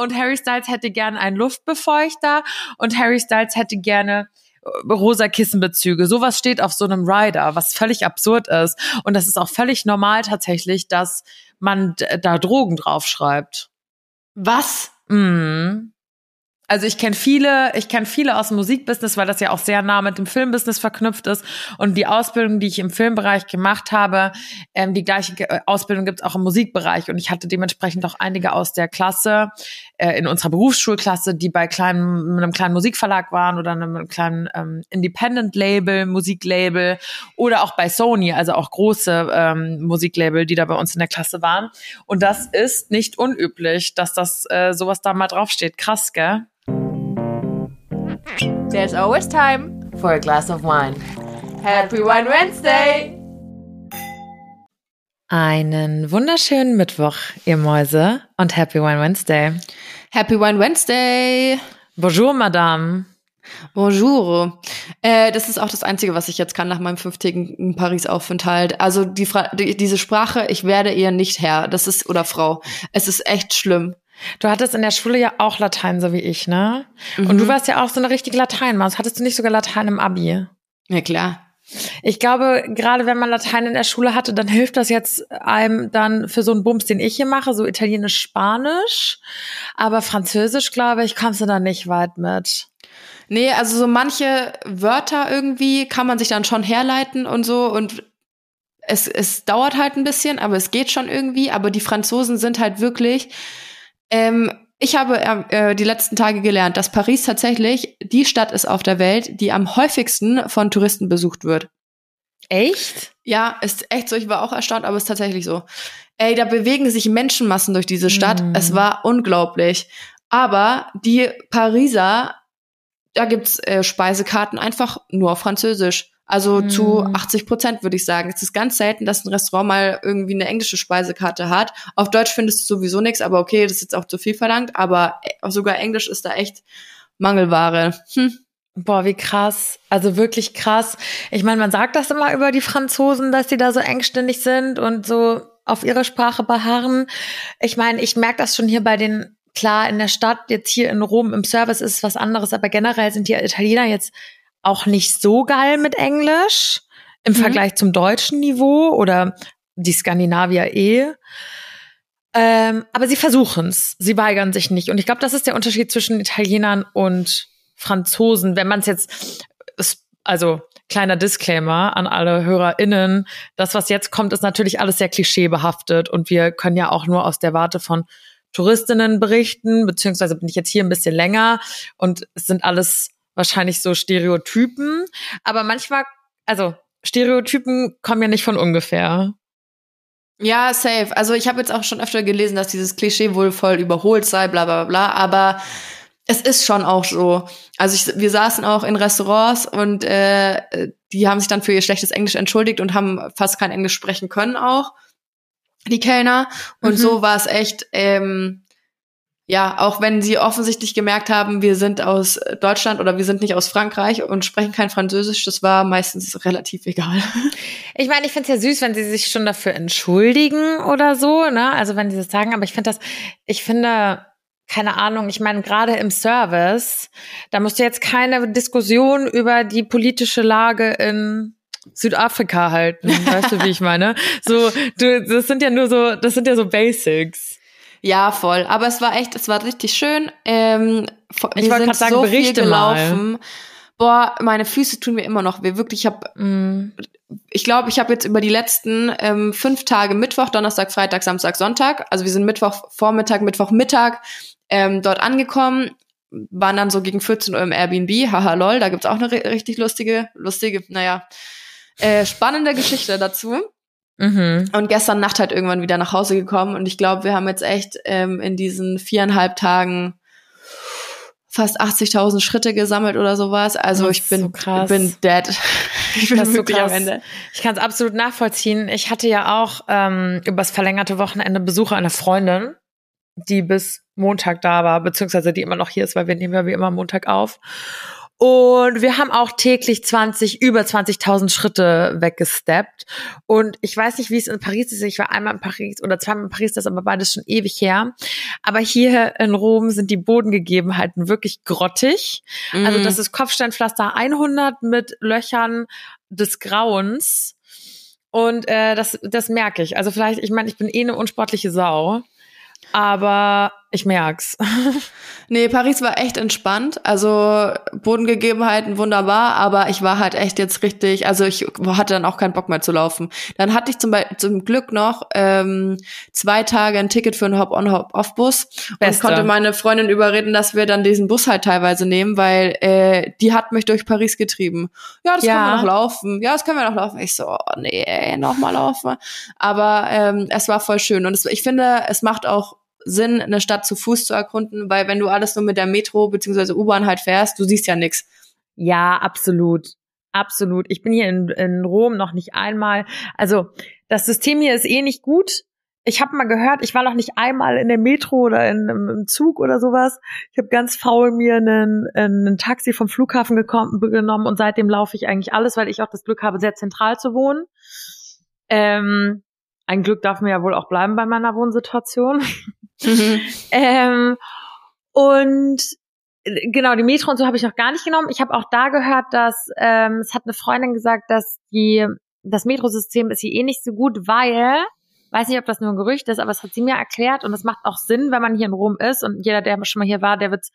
und Harry Styles hätte gerne einen Luftbefeuchter und Harry Styles hätte gerne äh, rosa Kissenbezüge. Sowas steht auf so einem Rider, was völlig absurd ist. Und das ist auch völlig normal tatsächlich, dass man da Drogen draufschreibt. Was? Mhm. Also ich kenne viele, ich kenne viele aus dem Musikbusiness, weil das ja auch sehr nah mit dem Filmbusiness verknüpft ist. Und die Ausbildung, die ich im Filmbereich gemacht habe, ähm, die gleiche Ausbildung gibt es auch im Musikbereich. Und ich hatte dementsprechend auch einige aus der Klasse, äh, in unserer Berufsschulklasse, die bei kleinen, einem kleinen Musikverlag waren oder einem kleinen ähm, Independent-Label, Musiklabel oder auch bei Sony, also auch große ähm, Musiklabel, die da bei uns in der Klasse waren. Und das ist nicht unüblich, dass das äh, sowas da mal draufsteht. Krass, gell? There's always time for a glass of wine. Happy Wine Wednesday! Einen wunderschönen Mittwoch, ihr Mäuse, und Happy Wine Wednesday. Happy Wine Wednesday! Bonjour, Madame. Bonjour. Äh, das ist auch das Einzige, was ich jetzt kann nach meinem fünftägigen Paris-Aufenthalt. Also die, Fra die, diese Sprache, ich werde ihr nicht Herr. Das ist oder Frau. Es ist echt schlimm. Du hattest in der Schule ja auch Latein, so wie ich, ne? Mhm. Und du warst ja auch so eine richtige Lateinmaus. Hattest du nicht sogar Latein im Abi? Ja, klar. Ich glaube, gerade wenn man Latein in der Schule hatte, dann hilft das jetzt einem dann für so einen Bums, den ich hier mache, so Italienisch, Spanisch. Aber Französisch, glaube ich, kommst du da nicht weit mit. Nee, also so manche Wörter irgendwie kann man sich dann schon herleiten und so und es, es dauert halt ein bisschen, aber es geht schon irgendwie. Aber die Franzosen sind halt wirklich, ähm, ich habe äh, die letzten Tage gelernt, dass Paris tatsächlich die Stadt ist auf der Welt, die am häufigsten von Touristen besucht wird. Echt? Ja, ist echt so. Ich war auch erstaunt, aber es ist tatsächlich so. Ey, da bewegen sich Menschenmassen durch diese Stadt. Mm. Es war unglaublich. Aber die Pariser, da gibt's äh, Speisekarten einfach nur auf Französisch. Also mhm. zu 80 Prozent würde ich sagen. Es ist ganz selten, dass ein Restaurant mal irgendwie eine englische Speisekarte hat. Auf Deutsch findest du sowieso nichts, aber okay, das ist jetzt auch zu viel verlangt. Aber äh, sogar Englisch ist da echt Mangelware. Hm. Boah, wie krass. Also wirklich krass. Ich meine, man sagt das immer über die Franzosen, dass sie da so engständig sind und so auf ihre Sprache beharren. Ich meine, ich merke das schon hier bei den, klar, in der Stadt, jetzt hier in Rom im Service ist es was anderes, aber generell sind die Italiener jetzt auch nicht so geil mit Englisch im mhm. Vergleich zum deutschen Niveau oder die Skandinavier eh. Ähm, aber sie versuchen es. Sie weigern sich nicht. Und ich glaube, das ist der Unterschied zwischen Italienern und Franzosen. Wenn man es jetzt, also kleiner Disclaimer an alle HörerInnen, das, was jetzt kommt, ist natürlich alles sehr klischeebehaftet und wir können ja auch nur aus der Warte von Touristinnen berichten, beziehungsweise bin ich jetzt hier ein bisschen länger und es sind alles wahrscheinlich so Stereotypen, aber manchmal, also Stereotypen kommen ja nicht von ungefähr. Ja, safe. Also ich habe jetzt auch schon öfter gelesen, dass dieses Klischee wohl voll überholt sei, bla bla bla, aber es ist schon auch so. Also ich, wir saßen auch in Restaurants und äh, die haben sich dann für ihr schlechtes Englisch entschuldigt und haben fast kein Englisch sprechen können auch, die Kellner. Und mhm. so war es echt, ähm, ja, auch wenn sie offensichtlich gemerkt haben, wir sind aus Deutschland oder wir sind nicht aus Frankreich und sprechen kein Französisch, das war meistens relativ egal. Ich meine, ich finde es ja süß, wenn sie sich schon dafür entschuldigen oder so, ne? Also wenn sie das sagen, aber ich finde das, ich finde, keine Ahnung, ich meine, gerade im Service, da musst du jetzt keine Diskussion über die politische Lage in Südafrika halten, weißt du, wie ich meine? So, du, das sind ja nur so, das sind ja so Basics. Ja, voll. Aber es war echt, es war richtig schön. Ähm, ich wollte gerade sagen, so Berichte gelaufen. Mal. Boah, meine Füße tun mir immer noch weh. Wirklich, ich habe, mm. ich glaube, ich habe jetzt über die letzten ähm, fünf Tage Mittwoch, Donnerstag, Freitag, Samstag, Sonntag. Also wir sind Mittwoch Vormittag, Mittwoch Mittag ähm, dort angekommen, waren dann so gegen 14 Uhr im Airbnb. Haha, lol, da gibt's auch eine richtig lustige, lustige, naja, äh, spannende Geschichte dazu. Mhm. Und gestern Nacht halt irgendwann wieder nach Hause gekommen. Und ich glaube, wir haben jetzt echt ähm, in diesen viereinhalb Tagen fast 80.000 Schritte gesammelt oder sowas. Also ich bin, so bin dead. ich bin das wirklich so am Ende. Ich kann es absolut nachvollziehen. Ich hatte ja auch ähm, übers verlängerte Wochenende Besuche einer Freundin, die bis Montag da war, beziehungsweise die immer noch hier ist, weil wir nehmen ja wie immer Montag auf. Und wir haben auch täglich 20, über 20.000 Schritte weggesteppt. Und ich weiß nicht, wie es in Paris ist. Ich war einmal in Paris oder zweimal in Paris, das ist aber beides schon ewig her. Aber hier in Rom sind die Bodengegebenheiten wirklich grottig. Mhm. Also das ist Kopfsteinpflaster 100 mit Löchern des Grauens. Und äh, das, das merke ich. Also vielleicht, ich meine, ich bin eh eine unsportliche Sau. Aber ich merk's. nee, Paris war echt entspannt. Also Bodengegebenheiten wunderbar, aber ich war halt echt jetzt richtig, also ich hatte dann auch keinen Bock mehr zu laufen. Dann hatte ich zum, zum Glück noch ähm, zwei Tage ein Ticket für einen Hop-on-Hop-off-Bus und konnte meine Freundin überreden, dass wir dann diesen Bus halt teilweise nehmen, weil äh, die hat mich durch Paris getrieben. Ja, das ja. können wir noch laufen. Ja, das können wir noch laufen. Ich so, oh, nee, noch mal laufen. Aber ähm, es war voll schön und es, ich finde, es macht auch Sinn, eine Stadt zu Fuß zu erkunden, weil wenn du alles nur mit der Metro bzw. U-Bahn halt fährst, du siehst ja nichts. Ja, absolut. Absolut. Ich bin hier in, in Rom noch nicht einmal. Also das System hier ist eh nicht gut. Ich habe mal gehört, ich war noch nicht einmal in der Metro oder in, im, im Zug oder sowas. Ich habe ganz faul mir einen, einen Taxi vom Flughafen gekommen, genommen und seitdem laufe ich eigentlich alles, weil ich auch das Glück habe, sehr zentral zu wohnen. Ähm, ein Glück darf mir ja wohl auch bleiben bei meiner Wohnsituation. Mhm. ähm, und äh, genau, die Metro und so habe ich noch gar nicht genommen. Ich habe auch da gehört, dass ähm, es hat eine Freundin gesagt, dass die das Metrosystem ist hier eh nicht so gut, weil weiß nicht, ob das nur ein Gerücht ist, aber es hat sie mir erklärt und es macht auch Sinn, wenn man hier in Rom ist und jeder, der schon mal hier war, der wird's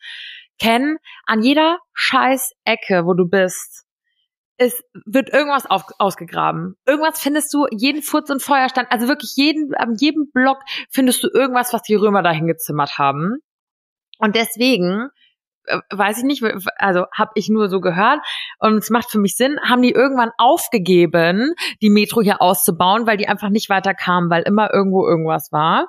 kennen. An jeder scheiß Ecke, wo du bist, es wird irgendwas auf, ausgegraben. Irgendwas findest du, jeden Furz und Feuerstand, also wirklich jeden, an jedem Block findest du irgendwas, was die Römer dahin gezimmert haben. Und deswegen, äh, weiß ich nicht, also habe ich nur so gehört und es macht für mich Sinn, haben die irgendwann aufgegeben, die Metro hier auszubauen, weil die einfach nicht weiterkamen, weil immer irgendwo irgendwas war.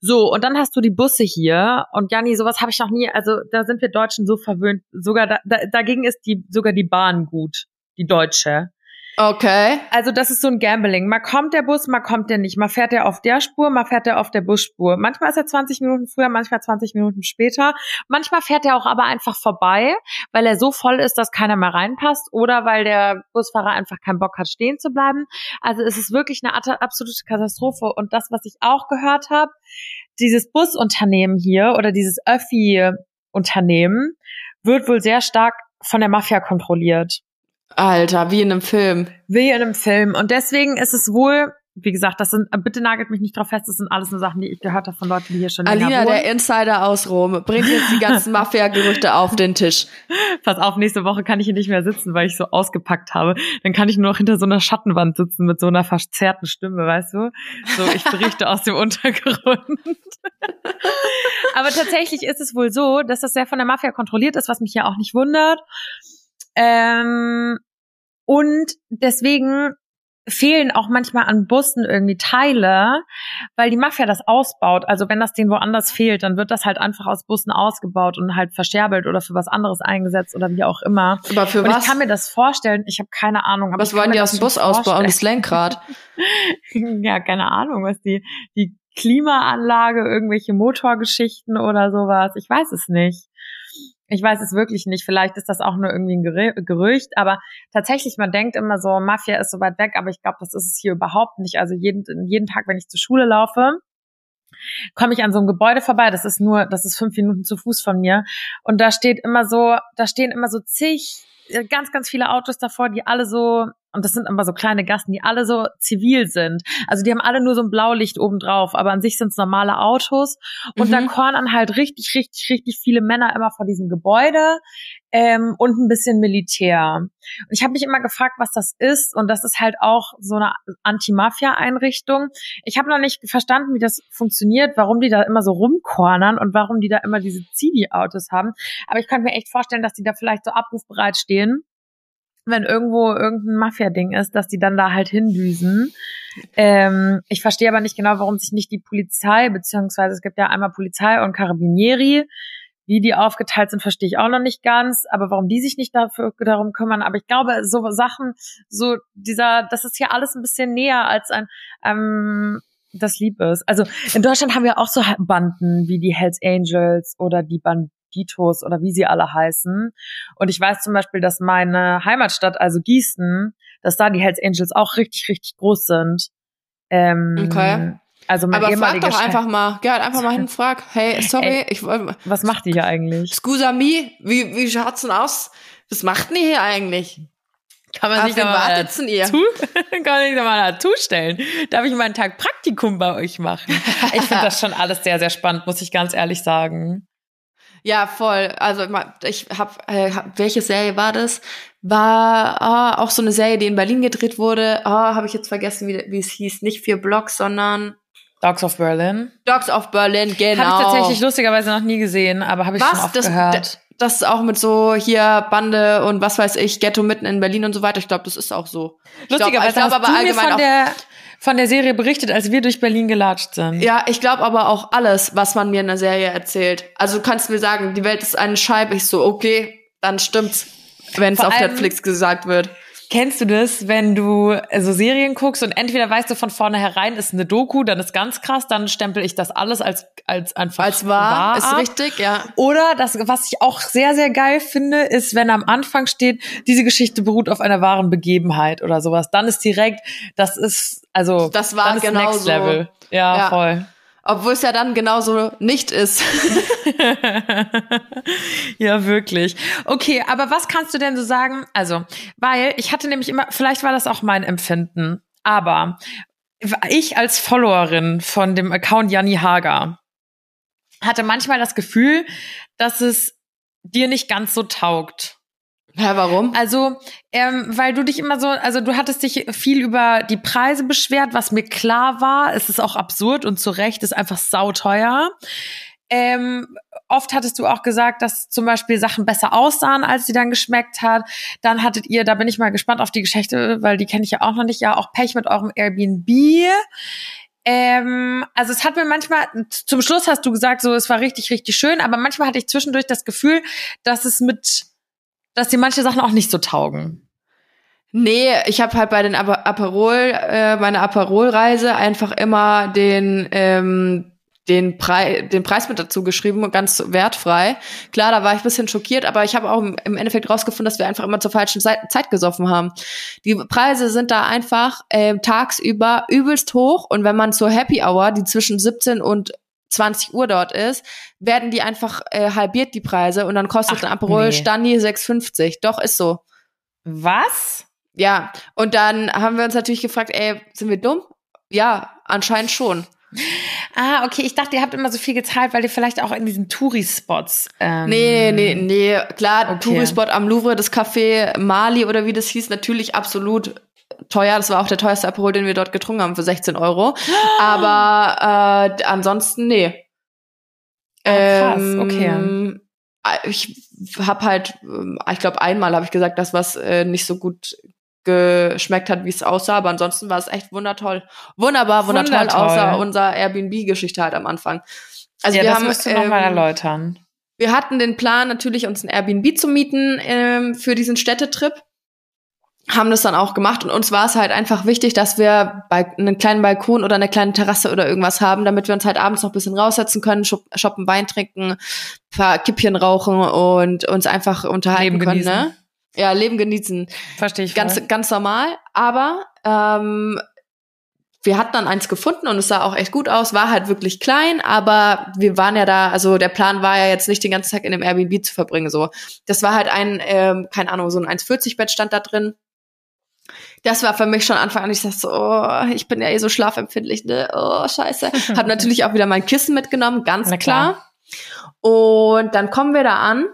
So, und dann hast du die Busse hier und Janni, sowas habe ich noch nie, also da sind wir Deutschen so verwöhnt, sogar da, da, dagegen ist die sogar die Bahn gut die deutsche. Okay. Also das ist so ein Gambling. Mal kommt der Bus, mal kommt der nicht. Mal fährt er auf der Spur, mal fährt er auf der Busspur. Manchmal ist er 20 Minuten früher, manchmal 20 Minuten später. Manchmal fährt er auch aber einfach vorbei, weil er so voll ist, dass keiner mehr reinpasst oder weil der Busfahrer einfach keinen Bock hat, stehen zu bleiben. Also es ist wirklich eine absolute Katastrophe. Und das, was ich auch gehört habe, dieses Busunternehmen hier oder dieses Öffi-Unternehmen wird wohl sehr stark von der Mafia kontrolliert. Alter, wie in einem Film. Wie in einem Film. Und deswegen ist es wohl, wie gesagt, das sind, bitte nagelt mich nicht drauf fest, das sind alles nur Sachen, die ich gehört habe von Leuten, die hier schon Alina, der Insider aus Rom, bringt jetzt die ganzen Mafia-Gerüchte auf den Tisch. Pass auf, nächste Woche kann ich hier nicht mehr sitzen, weil ich so ausgepackt habe. Dann kann ich nur noch hinter so einer Schattenwand sitzen mit so einer verzerrten Stimme, weißt du? So, ich berichte aus dem Untergrund. Aber tatsächlich ist es wohl so, dass das sehr von der Mafia kontrolliert ist, was mich ja auch nicht wundert. Ähm, und deswegen fehlen auch manchmal an Bussen irgendwie Teile, weil die Mafia das ausbaut. Also wenn das denen woanders fehlt, dann wird das halt einfach aus Bussen ausgebaut und halt verscherbelt oder für was anderes eingesetzt oder wie auch immer. Aber für und was? ich kann mir das vorstellen, ich habe keine Ahnung. Aber was wollen die aus dem Bus ausbauen? Das Lenkrad? ja, keine Ahnung, was die, die Klimaanlage, irgendwelche Motorgeschichten oder sowas. Ich weiß es nicht. Ich weiß es wirklich nicht. Vielleicht ist das auch nur irgendwie ein Gerücht, aber tatsächlich, man denkt immer so, Mafia ist so weit weg, aber ich glaube, das ist es hier überhaupt nicht. Also jeden, jeden Tag, wenn ich zur Schule laufe, komme ich an so einem Gebäude vorbei. Das ist nur, das ist fünf Minuten zu Fuß von mir. Und da steht immer so, da stehen immer so zig, äh, ganz, ganz viele Autos davor, die alle so und das sind aber so kleine Gassen, die alle so zivil sind. Also die haben alle nur so ein Blaulicht oben drauf, aber an sich sind es normale Autos. Und mhm. da kornern halt richtig, richtig, richtig viele Männer immer vor diesem Gebäude ähm, und ein bisschen Militär. Und ich habe mich immer gefragt, was das ist. Und das ist halt auch so eine Anti-Mafia-Einrichtung. Ich habe noch nicht verstanden, wie das funktioniert, warum die da immer so rumkornern und warum die da immer diese Zivi-Autos haben. Aber ich könnte mir echt vorstellen, dass die da vielleicht so abrufbereit stehen wenn irgendwo irgendein Mafia-Ding ist, dass die dann da halt hindüsen. Ähm, ich verstehe aber nicht genau, warum sich nicht die Polizei, beziehungsweise es gibt ja einmal Polizei und Carabinieri, wie die aufgeteilt sind, verstehe ich auch noch nicht ganz, aber warum die sich nicht dafür darum kümmern. Aber ich glaube, so Sachen, so dieser, das ist ja alles ein bisschen näher als ein ähm, das lieb ist. Also in Deutschland haben wir auch so Banden wie die Hells Angels oder die Band Ditos oder wie sie alle heißen. Und ich weiß zum Beispiel, dass meine Heimatstadt, also Gießen, dass da die Hells Angels auch richtig, richtig groß sind. Ähm, okay. Also mein Aber frag doch einfach mal, geh halt einfach mal hin, frag, hey, sorry, Ey, ich Was macht die hier eigentlich? Scusa mi, wie, wie schaut's denn aus? Was macht denn hier eigentlich? Kann man sich mal dazu, kann sich mal dazu stellen? Darf ich mal einen Tag Praktikum bei euch machen? Ich finde das schon alles sehr, sehr spannend, muss ich ganz ehrlich sagen. Ja, voll. Also ich habe, äh, welche Serie war das? War oh, auch so eine Serie, die in Berlin gedreht wurde. Oh, habe ich jetzt vergessen, wie, wie es hieß. Nicht vier Blocks, sondern Dogs of Berlin. Dogs of Berlin, genau. Habe ich tatsächlich lustigerweise noch nie gesehen, aber habe ich was? schon oft das, gehört. Das ist auch mit so hier Bande und was weiß ich, Ghetto mitten in Berlin und so weiter. Ich glaube, das ist auch so. Lustigerweise ich glaub, hast aber du mir von der Serie berichtet, als wir durch Berlin gelatscht sind. Ja, ich glaube aber auch alles, was man mir in der Serie erzählt. Also du kannst mir sagen, die Welt ist eine Scheibe. Ich so, okay, dann stimmt's, wenn es auf Netflix gesagt wird. Kennst du das, wenn du so also Serien guckst und entweder weißt du von vornherein, ist eine Doku, dann ist ganz krass, dann stempel ich das alles als als einfach als wahr, wahr ist ab. richtig, ja. Oder das, was ich auch sehr sehr geil finde, ist, wenn am Anfang steht, diese Geschichte beruht auf einer wahren Begebenheit oder sowas. Dann ist direkt, das ist also das war genau Next Level. Ja, ja, voll. Obwohl es ja dann genauso nicht ist. ja, wirklich. Okay, aber was kannst du denn so sagen? Also, weil ich hatte nämlich immer, vielleicht war das auch mein Empfinden, aber ich als Followerin von dem Account Janni Hager hatte manchmal das Gefühl, dass es dir nicht ganz so taugt. Ja, warum? Also, ähm, weil du dich immer so, also du hattest dich viel über die Preise beschwert, was mir klar war. Es ist auch absurd und zu Recht ist einfach sauteuer. Ähm, oft hattest du auch gesagt, dass zum Beispiel Sachen besser aussahen, als sie dann geschmeckt hat. Dann hattet ihr, da bin ich mal gespannt auf die Geschichte, weil die kenne ich ja auch noch nicht, ja auch Pech mit eurem Airbnb. Ähm, also es hat mir manchmal, zum Schluss hast du gesagt, so es war richtig, richtig schön, aber manchmal hatte ich zwischendurch das Gefühl, dass es mit dass dir manche Sachen auch nicht so taugen. Nee, ich habe halt bei den Aperol, äh, meiner Aperol-Reise einfach immer den ähm, den, Pre den Preis mit dazu geschrieben, ganz wertfrei. Klar, da war ich bisschen schockiert, aber ich habe auch im Endeffekt rausgefunden, dass wir einfach immer zur falschen Zeit gesoffen haben. Die Preise sind da einfach äh, tagsüber übelst hoch und wenn man zur Happy Hour, die zwischen 17 und 20 Uhr dort ist, werden die einfach äh, halbiert die Preise und dann kostet Ach, ein Aperol nee. Stani 6,50. Doch, ist so. Was? Ja, und dann haben wir uns natürlich gefragt, ey, sind wir dumm? Ja, anscheinend schon. Ah, okay. Ich dachte, ihr habt immer so viel gezahlt, weil ihr vielleicht auch in diesen Touri-Spots. Ähm nee, nee, nee. Klar, okay. Touri-Spot am Louvre, das Café Mali oder wie das hieß, natürlich absolut teuer. Das war auch der teuerste Aperol, den wir dort getrunken haben für 16 Euro. Aber äh, ansonsten, nee. Oh, krass, ähm, okay. Ich habe halt, ähm, ich glaube, einmal habe ich gesagt, dass was äh, nicht so gut geschmeckt hat, wie es aussah, aber ansonsten war es echt wundertoll. Wunderbar, wundertoll, wundertoll. außer unser Airbnb-Geschichte halt am Anfang. Also ja, wir das haben, musst du ähm, nochmal erläutern. Wir hatten den Plan, natürlich uns ein Airbnb zu mieten ähm, für diesen Städtetrip haben das dann auch gemacht und uns war es halt einfach wichtig, dass wir einen kleinen Balkon oder eine kleine Terrasse oder irgendwas haben, damit wir uns halt abends noch ein bisschen raussetzen können, shoppen, Wein trinken, paar Kippchen rauchen und uns einfach unterhalten Leben können. Genießen. Ne? Ja, Leben genießen. Verstehe ich. Ganz, voll. ganz normal. Aber ähm, wir hatten dann eins gefunden und es sah auch echt gut aus, war halt wirklich klein, aber wir waren ja da, also der Plan war ja jetzt nicht den ganzen Tag in dem Airbnb zu verbringen, so. Das war halt ein, ähm, keine Ahnung, so ein 1,40-Bett stand da drin das war für mich schon Anfang an. Ich dachte so, oh, ich bin ja eh so schlafempfindlich, ne? Oh, scheiße. Hab natürlich auch wieder mein Kissen mitgenommen, ganz klar. klar. Und dann kommen wir da an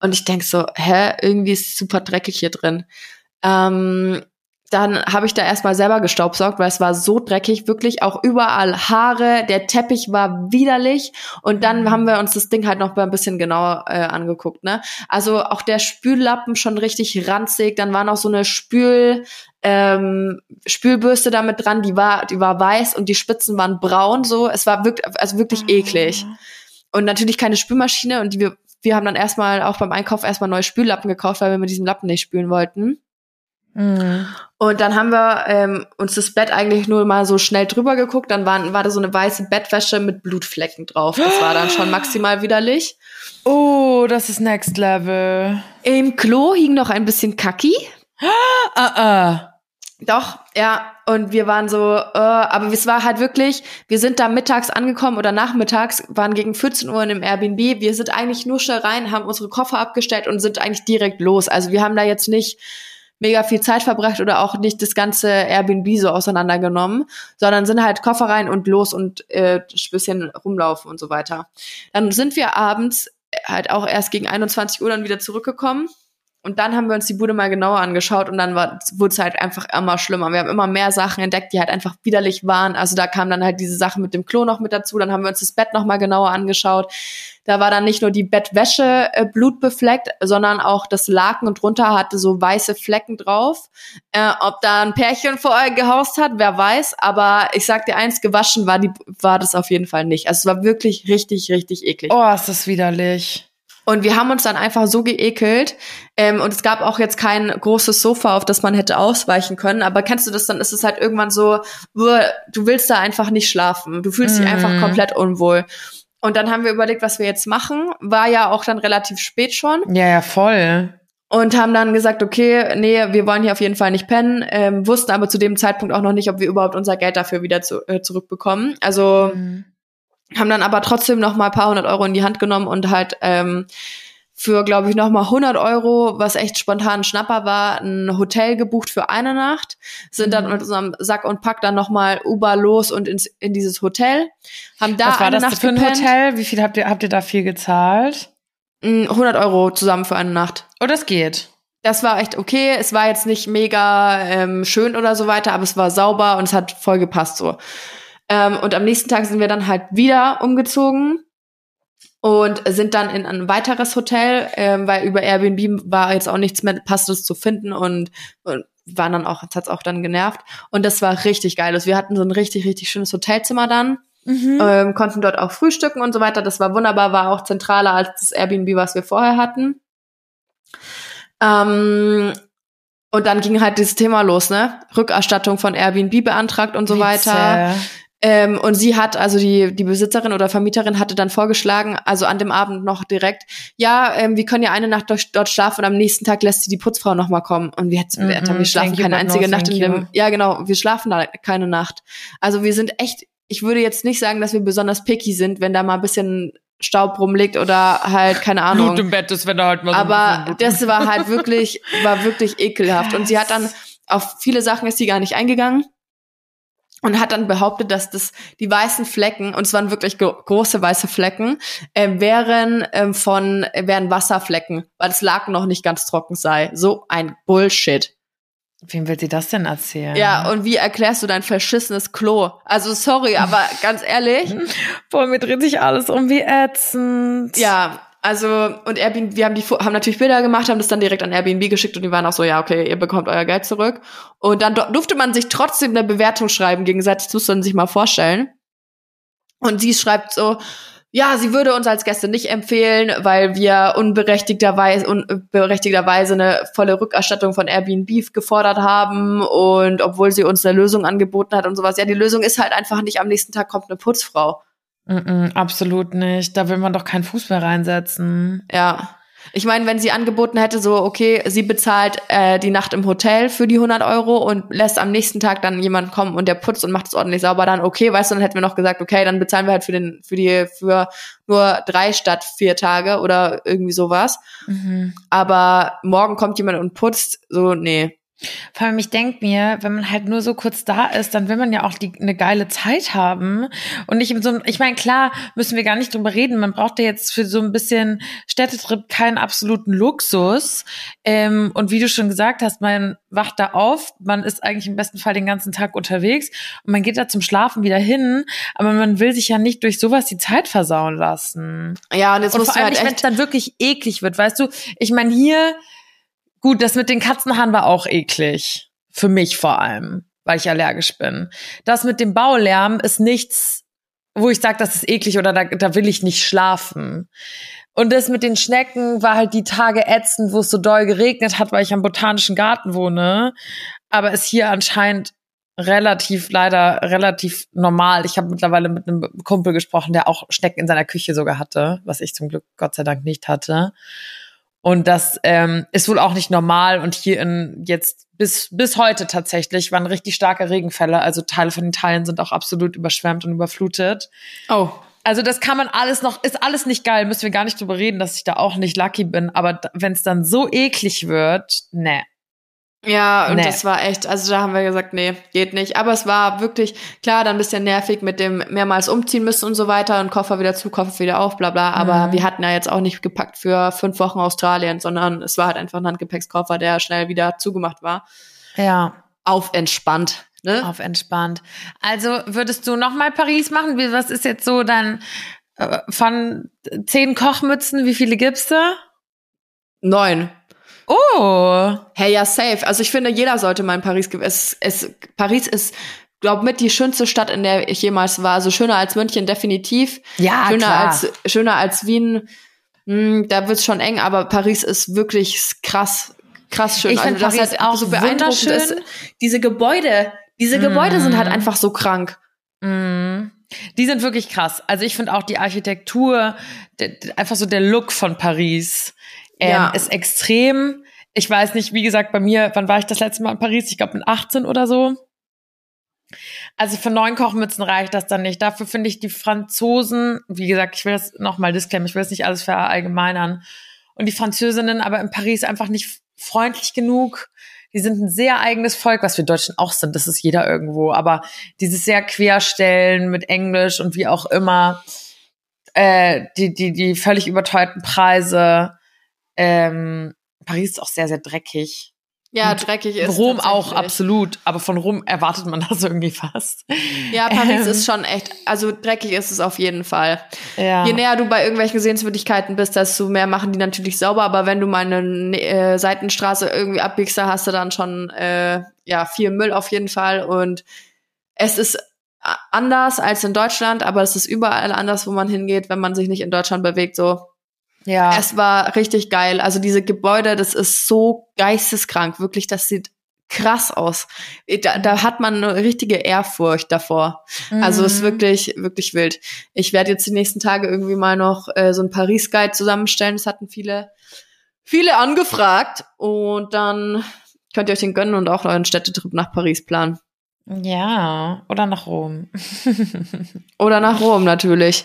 und ich denk so, hä, irgendwie ist super dreckig hier drin. Ähm, dann habe ich da erstmal selber gestaubsaugt, weil es war so dreckig, wirklich auch überall Haare, der Teppich war widerlich und dann mhm. haben wir uns das Ding halt noch mal ein bisschen genauer äh, angeguckt, ne? Also auch der Spüllappen schon richtig ranzig, dann war noch so eine Spül ähm, Spülbürste damit dran, die war die war weiß und die Spitzen waren braun so, es war wirklich also wirklich mhm. eklig. Und natürlich keine Spülmaschine und die, wir wir haben dann erstmal auch beim Einkauf erstmal neue Spüllappen gekauft, weil wir mit diesem Lappen nicht spülen wollten. Mhm. Und dann haben wir ähm, uns das Bett eigentlich nur mal so schnell drüber geguckt. Dann waren, war da so eine weiße Bettwäsche mit Blutflecken drauf. Das war dann schon maximal widerlich. Oh, das ist Next Level. Im Klo hing noch ein bisschen Kaki. Ah, ah. Doch, ja. Und wir waren so, äh, aber es war halt wirklich, wir sind da mittags angekommen oder nachmittags, waren gegen 14 Uhr in dem Airbnb. Wir sind eigentlich nur schnell rein, haben unsere Koffer abgestellt und sind eigentlich direkt los. Also wir haben da jetzt nicht mega viel Zeit verbracht oder auch nicht das ganze Airbnb so auseinandergenommen, sondern sind halt Koffer rein und los und äh, bisschen rumlaufen und so weiter. Dann sind wir abends halt auch erst gegen 21 Uhr dann wieder zurückgekommen und dann haben wir uns die Bude mal genauer angeschaut und dann wurde es halt einfach immer schlimmer. Wir haben immer mehr Sachen entdeckt, die halt einfach widerlich waren. Also da kam dann halt diese Sache mit dem Klo noch mit dazu. Dann haben wir uns das Bett noch mal genauer angeschaut. Da war dann nicht nur die Bettwäsche äh, blutbefleckt, sondern auch das Laken und drunter hatte so weiße Flecken drauf. Äh, ob da ein Pärchen vor euch gehaust hat, wer weiß. Aber ich sag dir eins, gewaschen war die, war das auf jeden Fall nicht. Also es war wirklich richtig, richtig eklig. Oh, ist das widerlich. Und wir haben uns dann einfach so geekelt. Ähm, und es gab auch jetzt kein großes Sofa, auf das man hätte ausweichen können. Aber kennst du das, dann ist es halt irgendwann so, du willst da einfach nicht schlafen. Du fühlst dich einfach mhm. komplett unwohl. Und dann haben wir überlegt, was wir jetzt machen. War ja auch dann relativ spät schon. Ja, ja, voll. Und haben dann gesagt, okay, nee, wir wollen hier auf jeden Fall nicht pennen. Ähm, wussten aber zu dem Zeitpunkt auch noch nicht, ob wir überhaupt unser Geld dafür wieder zu, äh, zurückbekommen. Also mhm haben dann aber trotzdem noch mal ein paar hundert Euro in die Hand genommen und halt ähm, für, glaube ich, noch mal 100 Euro, was echt spontan ein Schnapper war, ein Hotel gebucht für eine Nacht, sind dann mhm. mit unserem Sack und Pack dann noch mal Uber los und ins, in dieses Hotel, haben da was war eine das Nacht für ein gepennt. Hotel? Wie viel habt ihr, habt ihr da viel gezahlt? 100 mm, Euro zusammen für eine Nacht. Oh, das geht. Das war echt okay. Es war jetzt nicht mega ähm, schön oder so weiter, aber es war sauber und es hat voll gepasst so. Ähm, und am nächsten Tag sind wir dann halt wieder umgezogen und sind dann in ein weiteres Hotel, ähm, weil über Airbnb war jetzt auch nichts mehr Passendes zu finden und, und waren dann auch, hat's auch dann genervt. Und das war richtig geil. Also wir hatten so ein richtig, richtig schönes Hotelzimmer dann. Mhm. Ähm, konnten dort auch frühstücken und so weiter. Das war wunderbar, war auch zentraler als das Airbnb, was wir vorher hatten. Ähm, und dann ging halt dieses Thema los, ne? Rückerstattung von Airbnb beantragt und so Witze. weiter. Ähm, und sie hat, also die, die Besitzerin oder Vermieterin hatte dann vorgeschlagen, also an dem Abend noch direkt, ja, ähm, wir können ja eine Nacht dort, dort schlafen und am nächsten Tag lässt sie die Putzfrau nochmal kommen. Und wir, hätten, mm -hmm, wir schlafen keine einzige Nacht in dem, ja genau, wir schlafen da keine Nacht. Also wir sind echt, ich würde jetzt nicht sagen, dass wir besonders picky sind, wenn da mal ein bisschen Staub rumliegt oder halt keine Ahnung. Blut im Bett ist, wenn da halt mal so Aber das war halt wirklich, war wirklich ekelhaft. Und sie hat dann auf viele Sachen ist sie gar nicht eingegangen und hat dann behauptet, dass das die weißen Flecken und es waren wirklich große weiße Flecken äh, wären ähm, von äh, wären Wasserflecken, weil das Laken noch nicht ganz trocken sei. So ein Bullshit. Wem will sie das denn erzählen? Ja, und wie erklärst du dein verschissenes Klo? Also sorry, aber ganz ehrlich. Boah, mir dreht sich alles um wie ätzend. Ja, also, und Airbnb, wir haben die, haben natürlich Bilder gemacht, haben das dann direkt an Airbnb geschickt und die waren auch so, ja, okay, ihr bekommt euer Geld zurück. Und dann durfte man sich trotzdem eine Bewertung schreiben gegenseitig, das muss man sich mal vorstellen. Und sie schreibt so, ja, sie würde uns als Gäste nicht empfehlen, weil wir unberechtigterweise, unberechtigterweise eine volle Rückerstattung von Airbnb gefordert haben und obwohl sie uns eine Lösung angeboten hat und sowas. Ja, die Lösung ist halt einfach nicht, am nächsten Tag kommt eine Putzfrau. Mm -mm, absolut nicht. Da will man doch keinen Fuß mehr reinsetzen. Ja. Ich meine, wenn sie angeboten hätte, so, okay, sie bezahlt äh, die Nacht im Hotel für die 100 Euro und lässt am nächsten Tag dann jemand kommen und der putzt und macht es ordentlich sauber, dann okay, weißt du, dann hätten wir noch gesagt, okay, dann bezahlen wir halt für den, für die, für nur drei statt vier Tage oder irgendwie sowas. Mhm. Aber morgen kommt jemand und putzt, so, nee. Vor allem, ich denke mir, wenn man halt nur so kurz da ist, dann will man ja auch die, eine geile Zeit haben. Und nicht so, ich meine, klar, müssen wir gar nicht drüber reden. Man braucht ja jetzt für so ein bisschen Städtetrip keinen absoluten Luxus. Ähm, und wie du schon gesagt hast, man wacht da auf, man ist eigentlich im besten Fall den ganzen Tag unterwegs und man geht da zum Schlafen wieder hin. Aber man will sich ja nicht durch sowas die Zeit versauen lassen. Ja, und jetzt und muss vor allem halt nicht, wenn es dann wirklich eklig wird, weißt du? Ich meine, hier Gut, das mit den Katzenhaaren war auch eklig. Für mich vor allem, weil ich allergisch bin. Das mit dem Baulärm ist nichts wo ich sage, das ist eklig oder da, da will ich nicht schlafen. Und das mit den Schnecken war halt die Tage ätzend, wo es so doll geregnet hat, weil ich am Botanischen Garten wohne. Aber ist hier anscheinend relativ, leider relativ normal. Ich habe mittlerweile mit einem Kumpel gesprochen, der auch Schnecken in seiner Küche sogar hatte, was ich zum Glück Gott sei Dank nicht hatte. Und das ähm, ist wohl auch nicht normal. Und hier in jetzt bis, bis heute tatsächlich waren richtig starke Regenfälle. Also Teile von Italien sind auch absolut überschwemmt und überflutet. Oh. Also das kann man alles noch, ist alles nicht geil, müssen wir gar nicht drüber reden, dass ich da auch nicht lucky bin. Aber wenn es dann so eklig wird, ne. Ja, und nee. das war echt, also da haben wir gesagt, nee, geht nicht. Aber es war wirklich, klar, dann ein bisschen nervig mit dem mehrmals umziehen müssen und so weiter und Koffer wieder zu, Koffer wieder auf, bla bla. Aber mhm. wir hatten ja jetzt auch nicht gepackt für fünf Wochen Australien, sondern es war halt einfach ein Handgepäckskoffer, der schnell wieder zugemacht war. Ja. Auf entspannt. Ne? Auf entspannt. Also würdest du noch mal Paris machen? Wie, was ist jetzt so dann äh, von zehn Kochmützen, wie viele gibst du? Neun. Oh. Hey, ja, safe. Also ich finde, jeder sollte mal in Paris gehen. Es, es, Paris ist, glaub mit die schönste Stadt, in der ich jemals war. Also schöner als München, definitiv. Ja, schöner klar. als schöner als Wien. Hm, da wird's schon eng, aber Paris ist wirklich krass, krass schön. Ich also das Paris halt auch so beeindruckend ist. Diese Gebäude, diese Gebäude sind halt mhm. einfach so krank. Mm. Die sind wirklich krass. Also ich finde auch die Architektur, einfach so der Look von Paris ähm, ja. ist extrem. Ich weiß nicht, wie gesagt, bei mir, wann war ich das letzte Mal in Paris? Ich glaube mit 18 oder so. Also für neun Kochmützen reicht das dann nicht. Dafür finde ich die Franzosen, wie gesagt, ich will das nochmal disclaimen, ich will das nicht alles verallgemeinern. Und die Französinnen aber in Paris einfach nicht freundlich genug die sind ein sehr eigenes Volk, was wir Deutschen auch sind, das ist jeder irgendwo, aber dieses sehr Querstellen mit Englisch und wie auch immer, äh, die, die, die völlig überteuerten Preise, ähm, Paris ist auch sehr, sehr dreckig. Ja, dreckig ist. Rom auch, absolut. Aber von Rom erwartet man das irgendwie fast. Ja, Paris ähm. ist schon echt, also dreckig ist es auf jeden Fall. Ja. Je näher du bei irgendwelchen Sehenswürdigkeiten bist, desto mehr machen die natürlich sauber. Aber wenn du mal eine äh, Seitenstraße irgendwie abbiegst, da hast du dann schon äh, ja viel Müll auf jeden Fall. Und es ist anders als in Deutschland, aber es ist überall anders, wo man hingeht, wenn man sich nicht in Deutschland bewegt. So, ja. Es war richtig geil. Also diese Gebäude, das ist so geisteskrank. Wirklich, das sieht krass aus. Da, da hat man eine richtige Ehrfurcht davor. Mhm. Also ist wirklich, wirklich wild. Ich werde jetzt die nächsten Tage irgendwie mal noch äh, so ein Paris-Guide zusammenstellen. Das hatten viele, viele angefragt. Und dann könnt ihr euch den gönnen und auch euren Städtetrip nach Paris planen. Ja, oder nach Rom. oder nach Rom natürlich.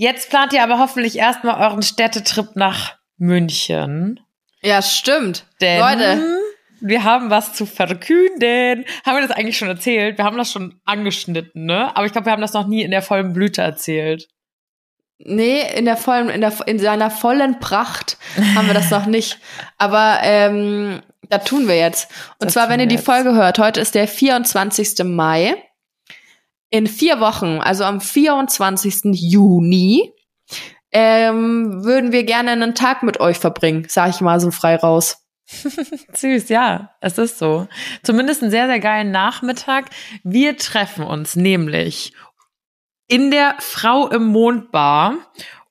Jetzt plant ihr aber hoffentlich erstmal euren Städtetrip nach München. Ja, stimmt. Denn Leute. wir haben was zu verkünden. Haben wir das eigentlich schon erzählt? Wir haben das schon angeschnitten, ne? Aber ich glaube, wir haben das noch nie in der vollen Blüte erzählt. Nee, in der vollen, in der in seiner vollen Pracht haben wir das noch nicht. Aber ähm, da tun wir jetzt. Und das zwar, wenn ihr die Folge hört, heute ist der 24. Mai in vier Wochen, also am 24. Juni, ähm, würden wir gerne einen Tag mit euch verbringen, sag ich mal so frei raus. Süß, ja, es ist so. Zumindest einen sehr, sehr geilen Nachmittag. Wir treffen uns nämlich in der Frau im Mond Bar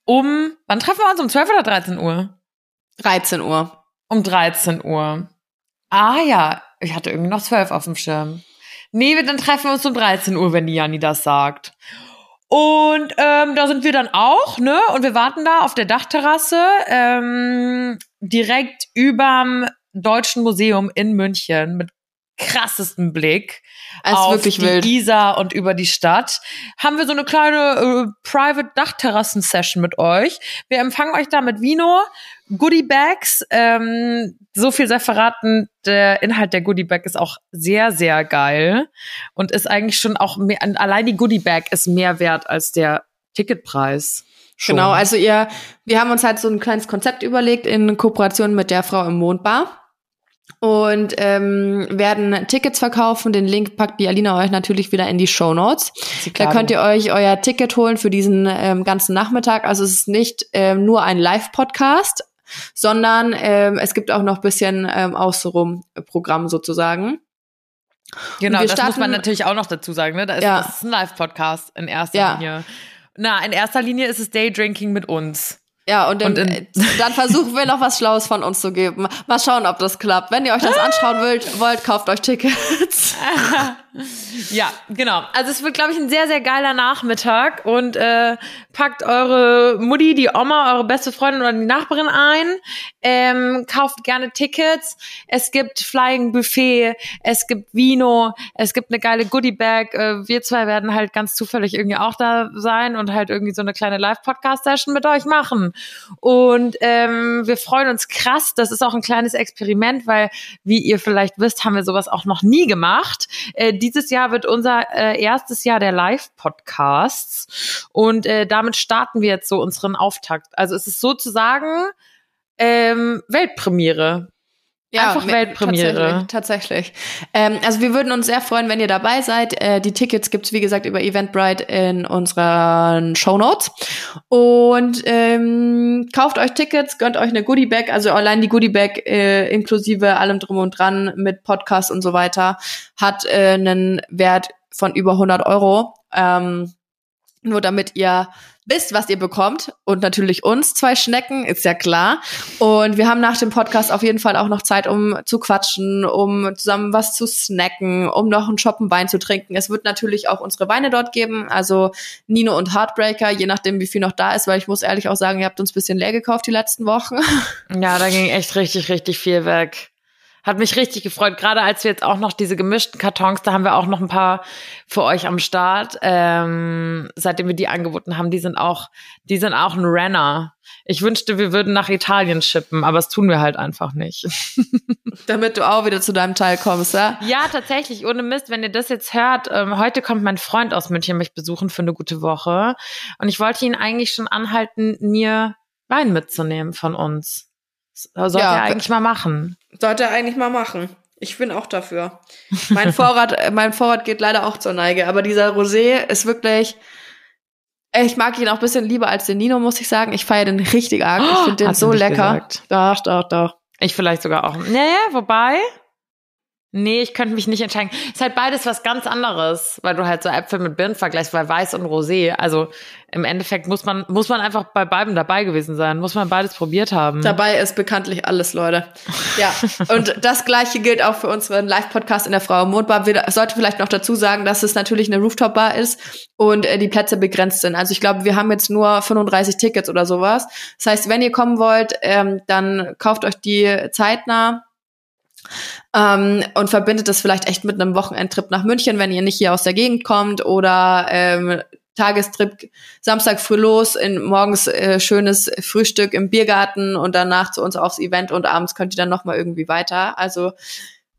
um, wann treffen wir uns? Um 12 oder 13 Uhr? 13 Uhr. Um 13 Uhr. Ah ja, ich hatte irgendwie noch 12 auf dem Schirm. Nee, dann treffen wir uns um 13 Uhr, wenn die Janni das sagt. Und ähm, da sind wir dann auch, ne? Und wir warten da auf der Dachterrasse ähm, direkt überm Deutschen Museum in München mit krassesten Blick auf die wild. Isar und über die Stadt. Haben wir so eine kleine äh, Private Dachterrassen-Session mit euch. Wir empfangen euch da mit Vino, Goodie Bags. Ähm, so viel sei verraten, der Inhalt der Goodie Bag ist auch sehr, sehr geil und ist eigentlich schon auch mehr, allein die Goodie Bag ist mehr wert als der Ticketpreis. Schon. Genau, also ihr, wir haben uns halt so ein kleines Konzept überlegt in Kooperation mit der Frau im Mondbar und ähm, werden Tickets verkaufen. Den Link packt die Alina euch natürlich wieder in die Show Notes. Da könnt ihr euch euer Ticket holen für diesen ähm, ganzen Nachmittag. Also es ist nicht ähm, nur ein Live-Podcast, sondern ähm, es gibt auch noch bisschen ähm, außenrum Programm sozusagen. Genau, das starten, muss man natürlich auch noch dazu sagen. Ne? Da ist, ja. Das ist ein Live-Podcast in erster ja. Linie. Na, in erster Linie ist es Daydrinking mit uns. Ja, und, im, und dann versuchen wir noch was Schlaues von uns zu geben. Mal schauen, ob das klappt. Wenn ihr euch das anschauen wollt, wollt kauft euch Tickets. ja, genau. Also es wird, glaube ich, ein sehr, sehr geiler Nachmittag und äh, packt eure Mutti, die Oma, eure beste Freundin oder die Nachbarin ein. Ähm, kauft gerne Tickets. Es gibt Flying Buffet, es gibt Vino, es gibt eine geile Goodie Bag. Äh, wir zwei werden halt ganz zufällig irgendwie auch da sein und halt irgendwie so eine kleine Live-Podcast-Session mit euch machen. Und ähm, wir freuen uns krass. Das ist auch ein kleines Experiment, weil, wie ihr vielleicht wisst, haben wir sowas auch noch nie gemacht. Äh, dieses Jahr wird unser äh, erstes Jahr der Live-Podcasts. Und äh, damit starten wir jetzt so unseren Auftakt. Also es ist sozusagen ähm, Weltpremiere. Ja, Einfach Weltpremiere. Tatsächlich. tatsächlich. Ähm, also wir würden uns sehr freuen, wenn ihr dabei seid. Äh, die Tickets gibt's wie gesagt über Eventbrite in unseren Show Notes. Und ähm, kauft euch Tickets, gönnt euch eine Goodie Bag, also allein die Goodie Bag äh, inklusive allem drum und dran mit Podcast und so weiter hat äh, einen Wert von über 100 Euro. Ähm, nur damit ihr wisst, was ihr bekommt und natürlich uns zwei Schnecken, ist ja klar. Und wir haben nach dem Podcast auf jeden Fall auch noch Zeit, um zu quatschen, um zusammen was zu snacken, um noch einen Shoppen Wein zu trinken. Es wird natürlich auch unsere Weine dort geben, also Nino und Heartbreaker, je nachdem, wie viel noch da ist, weil ich muss ehrlich auch sagen, ihr habt uns ein bisschen leer gekauft die letzten Wochen. Ja, da ging echt richtig, richtig viel weg. Hat mich richtig gefreut, gerade als wir jetzt auch noch diese gemischten Kartons, da haben wir auch noch ein paar für euch am Start. Ähm, seitdem wir die angeboten haben, die sind auch, die sind auch ein Renner. Ich wünschte, wir würden nach Italien schippen, aber das tun wir halt einfach nicht. Damit du auch wieder zu deinem Teil kommst, ja? Ja, tatsächlich. Ohne Mist, wenn ihr das jetzt hört, ähm, heute kommt mein Freund aus München mich besuchen für eine gute Woche. Und ich wollte ihn eigentlich schon anhalten, mir Wein mitzunehmen von uns. Sollte ja, er eigentlich mal machen. Sollte er eigentlich mal machen. Ich bin auch dafür. Mein Vorrat, äh, mein Vorrat geht leider auch zur Neige, aber dieser Rosé ist wirklich, ich mag ihn auch ein bisschen lieber als den Nino, muss ich sagen. Ich feiere den richtig arg. Ich finde den so lecker. Gesagt. Doch, doch, doch. Ich vielleicht sogar auch. Naja, wobei, Nee, ich könnte mich nicht entscheiden. Ist halt beides was ganz anderes, weil du halt so Äpfel mit Birnen vergleichst, weil Weiß und Rosé. Also im Endeffekt muss man, muss man einfach bei beiden dabei gewesen sein, muss man beides probiert haben. Dabei ist bekanntlich alles, Leute. Ja. und das Gleiche gilt auch für unseren Live-Podcast in der Frau Mondbar. Wir sollten vielleicht noch dazu sagen, dass es natürlich eine Rooftop-Bar ist und äh, die Plätze begrenzt sind. Also ich glaube, wir haben jetzt nur 35 Tickets oder sowas. Das heißt, wenn ihr kommen wollt, ähm, dann kauft euch die zeitnah ähm, und verbindet das vielleicht echt mit einem Wochenendtrip nach München, wenn ihr nicht hier aus der Gegend kommt oder ähm, Tagestrip Samstag früh los, in morgens äh, schönes Frühstück im Biergarten und danach zu uns aufs Event und abends könnt ihr dann noch mal irgendwie weiter. Also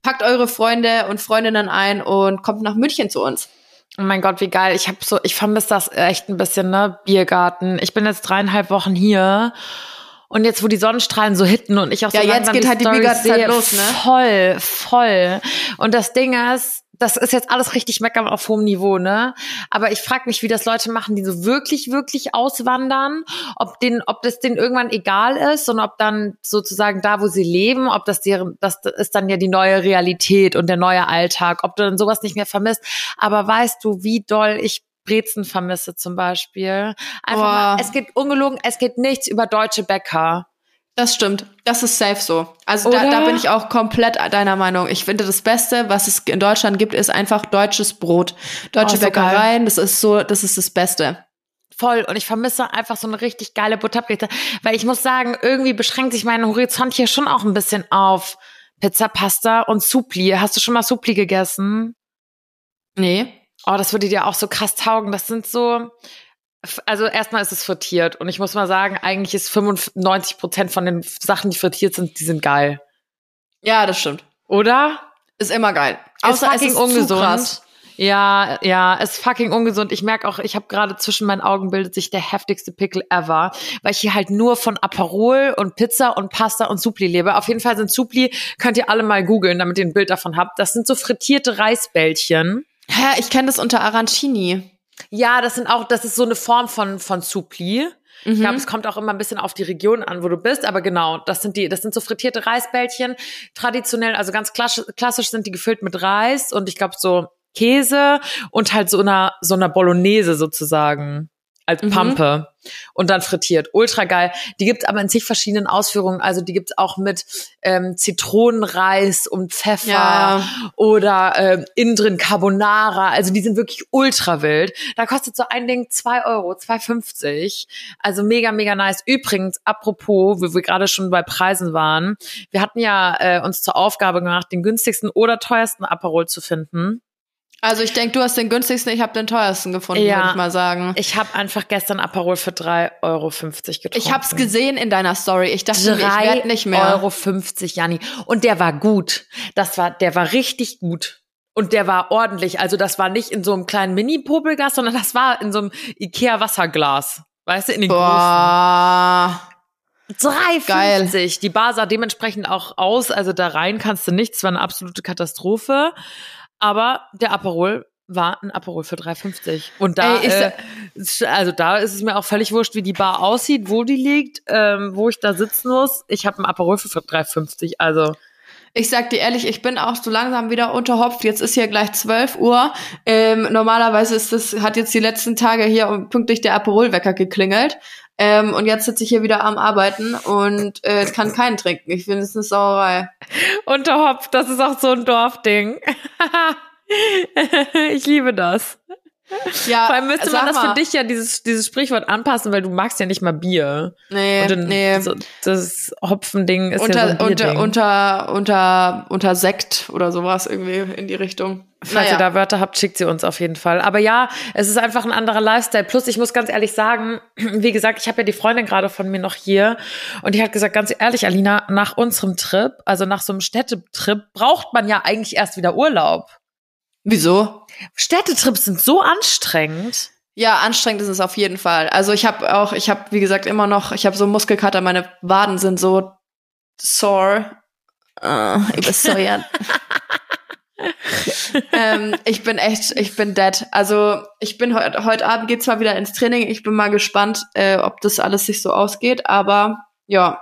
packt eure Freunde und Freundinnen ein und kommt nach München zu uns. Oh mein Gott, wie geil. Ich habe so, ich vermisse das echt ein bisschen, ne? Biergarten. Ich bin jetzt dreieinhalb Wochen hier und jetzt, wo die Sonnenstrahlen so hitten und ich auch so ja, jetzt geht halt die Biergartenzeit los, ne? Voll, voll. Und das Ding ist, das ist jetzt alles richtig meckern auf hohem Niveau, ne? Aber ich frage mich, wie das Leute machen, die so wirklich, wirklich auswandern, ob den, ob das denen irgendwann egal ist und ob dann sozusagen da, wo sie leben, ob das deren, das ist dann ja die neue Realität und der neue Alltag, ob du dann sowas nicht mehr vermisst. Aber weißt du, wie doll ich Brezen vermisse zum Beispiel. Einfach mal, es geht ungelogen, es geht nichts über deutsche Bäcker. Das stimmt. Das ist safe so. Also da, da, bin ich auch komplett deiner Meinung. Ich finde, das Beste, was es in Deutschland gibt, ist einfach deutsches Brot. Deutsche oh, so Bäckereien, geil. das ist so, das ist das Beste. Voll. Und ich vermisse einfach so eine richtig geile Butterbreze. Weil ich muss sagen, irgendwie beschränkt sich mein Horizont hier schon auch ein bisschen auf Pizza, Pasta und Supli. Hast du schon mal Supli gegessen? Nee. Oh, das würde dir auch so krass taugen. Das sind so, also erstmal ist es frittiert und ich muss mal sagen, eigentlich ist 95 Prozent von den Sachen, die frittiert sind, die sind geil. Ja, das stimmt. Oder? Ist immer geil. Außer ist fucking es ist ungesund. Ja, ja, ist fucking ungesund. Ich merke auch, ich habe gerade zwischen meinen Augen bildet sich der heftigste Pickel ever, weil ich hier halt nur von Aperol und Pizza und Pasta und Supli lebe. Auf jeden Fall sind Supli, könnt ihr alle mal googeln, damit ihr ein Bild davon habt. Das sind so frittierte Reisbällchen Hä, ich kenne das unter Arancini. Ja, das sind auch, das ist so eine Form von, von Supli. Mhm. Ich glaube, es kommt auch immer ein bisschen auf die Region an, wo du bist, aber genau, das sind die, das sind so frittierte Reisbällchen. Traditionell, also ganz klassisch, klassisch sind die gefüllt mit Reis und ich glaube so Käse und halt so einer so einer Bolognese sozusagen als mhm. Pampe mhm. und dann frittiert. Ultra geil. Die gibt's aber in zig verschiedenen Ausführungen. Also die gibt's auch mit ähm, Zitronenreis und Pfeffer ja. oder ähm, innen drin Carbonara. Also die sind wirklich ultra wild. Da kostet so ein Ding zwei Euro, 2,50. Also mega, mega nice. Übrigens, apropos, wie wir gerade schon bei Preisen waren, wir hatten ja äh, uns zur Aufgabe gemacht, den günstigsten oder teuersten Aperol zu finden. Also ich denke, du hast den günstigsten, ich habe den teuersten gefunden, ja, würde ich mal sagen. Ich habe einfach gestern Aperol für 3,50 Euro getrunken. Ich habe es gesehen in deiner Story. Ich dachte, 3 ich werde nicht mehr. Euro 50, Janni. Und der war gut. Das war, der war richtig gut. Und der war ordentlich. Also das war nicht in so einem kleinen Mini-Popelglas, sondern das war in so einem Ikea-Wasserglas. Weißt du, in den Boah. großen. 3,50. Die Bar sah dementsprechend auch aus. Also da rein kannst du nichts. war eine absolute Katastrophe. Aber der Aperol war ein Aperol für 3,50. Und da, Ey, äh, also da ist es mir auch völlig wurscht, wie die Bar aussieht, wo die liegt, ähm, wo ich da sitzen muss. Ich habe ein Aperol für 3,50. Also ich sag dir ehrlich, ich bin auch so langsam wieder unterhopft. Jetzt ist hier gleich 12 Uhr. Ähm, normalerweise ist das, hat jetzt die letzten Tage hier pünktlich der Aperolwecker geklingelt. Ähm, und jetzt sitze ich hier wieder am Arbeiten und äh, kann keinen trinken. Ich finde, es eine Sauerei. Unterhopft, das ist auch so ein Dorfding. ich liebe das. Ja, Vor allem müsste man das mal. für dich ja dieses, dieses Sprichwort anpassen, weil du magst ja nicht mal Bier. Nee, und nee. So, das Hopfending ist unter, ja so unter, unter, unter, unter Sekt oder sowas irgendwie in die Richtung. Falls naja. ihr da Wörter habt, schickt sie uns auf jeden Fall. Aber ja, es ist einfach ein anderer Lifestyle. Plus, ich muss ganz ehrlich sagen, wie gesagt, ich habe ja die Freundin gerade von mir noch hier und die hat gesagt, ganz ehrlich, Alina, nach unserem Trip, also nach so einem Städtetrip, braucht man ja eigentlich erst wieder Urlaub. Wieso? Städtetrips sind so anstrengend. Ja, anstrengend ist es auf jeden Fall. Also ich habe auch, ich habe wie gesagt immer noch, ich habe so Muskelkater, meine Waden sind so sore. Uh, ich bin so ja. ähm, ich bin echt, ich bin dead. Also ich bin heute heute Abend geht zwar wieder ins Training. Ich bin mal gespannt, äh, ob das alles sich so ausgeht. Aber ja,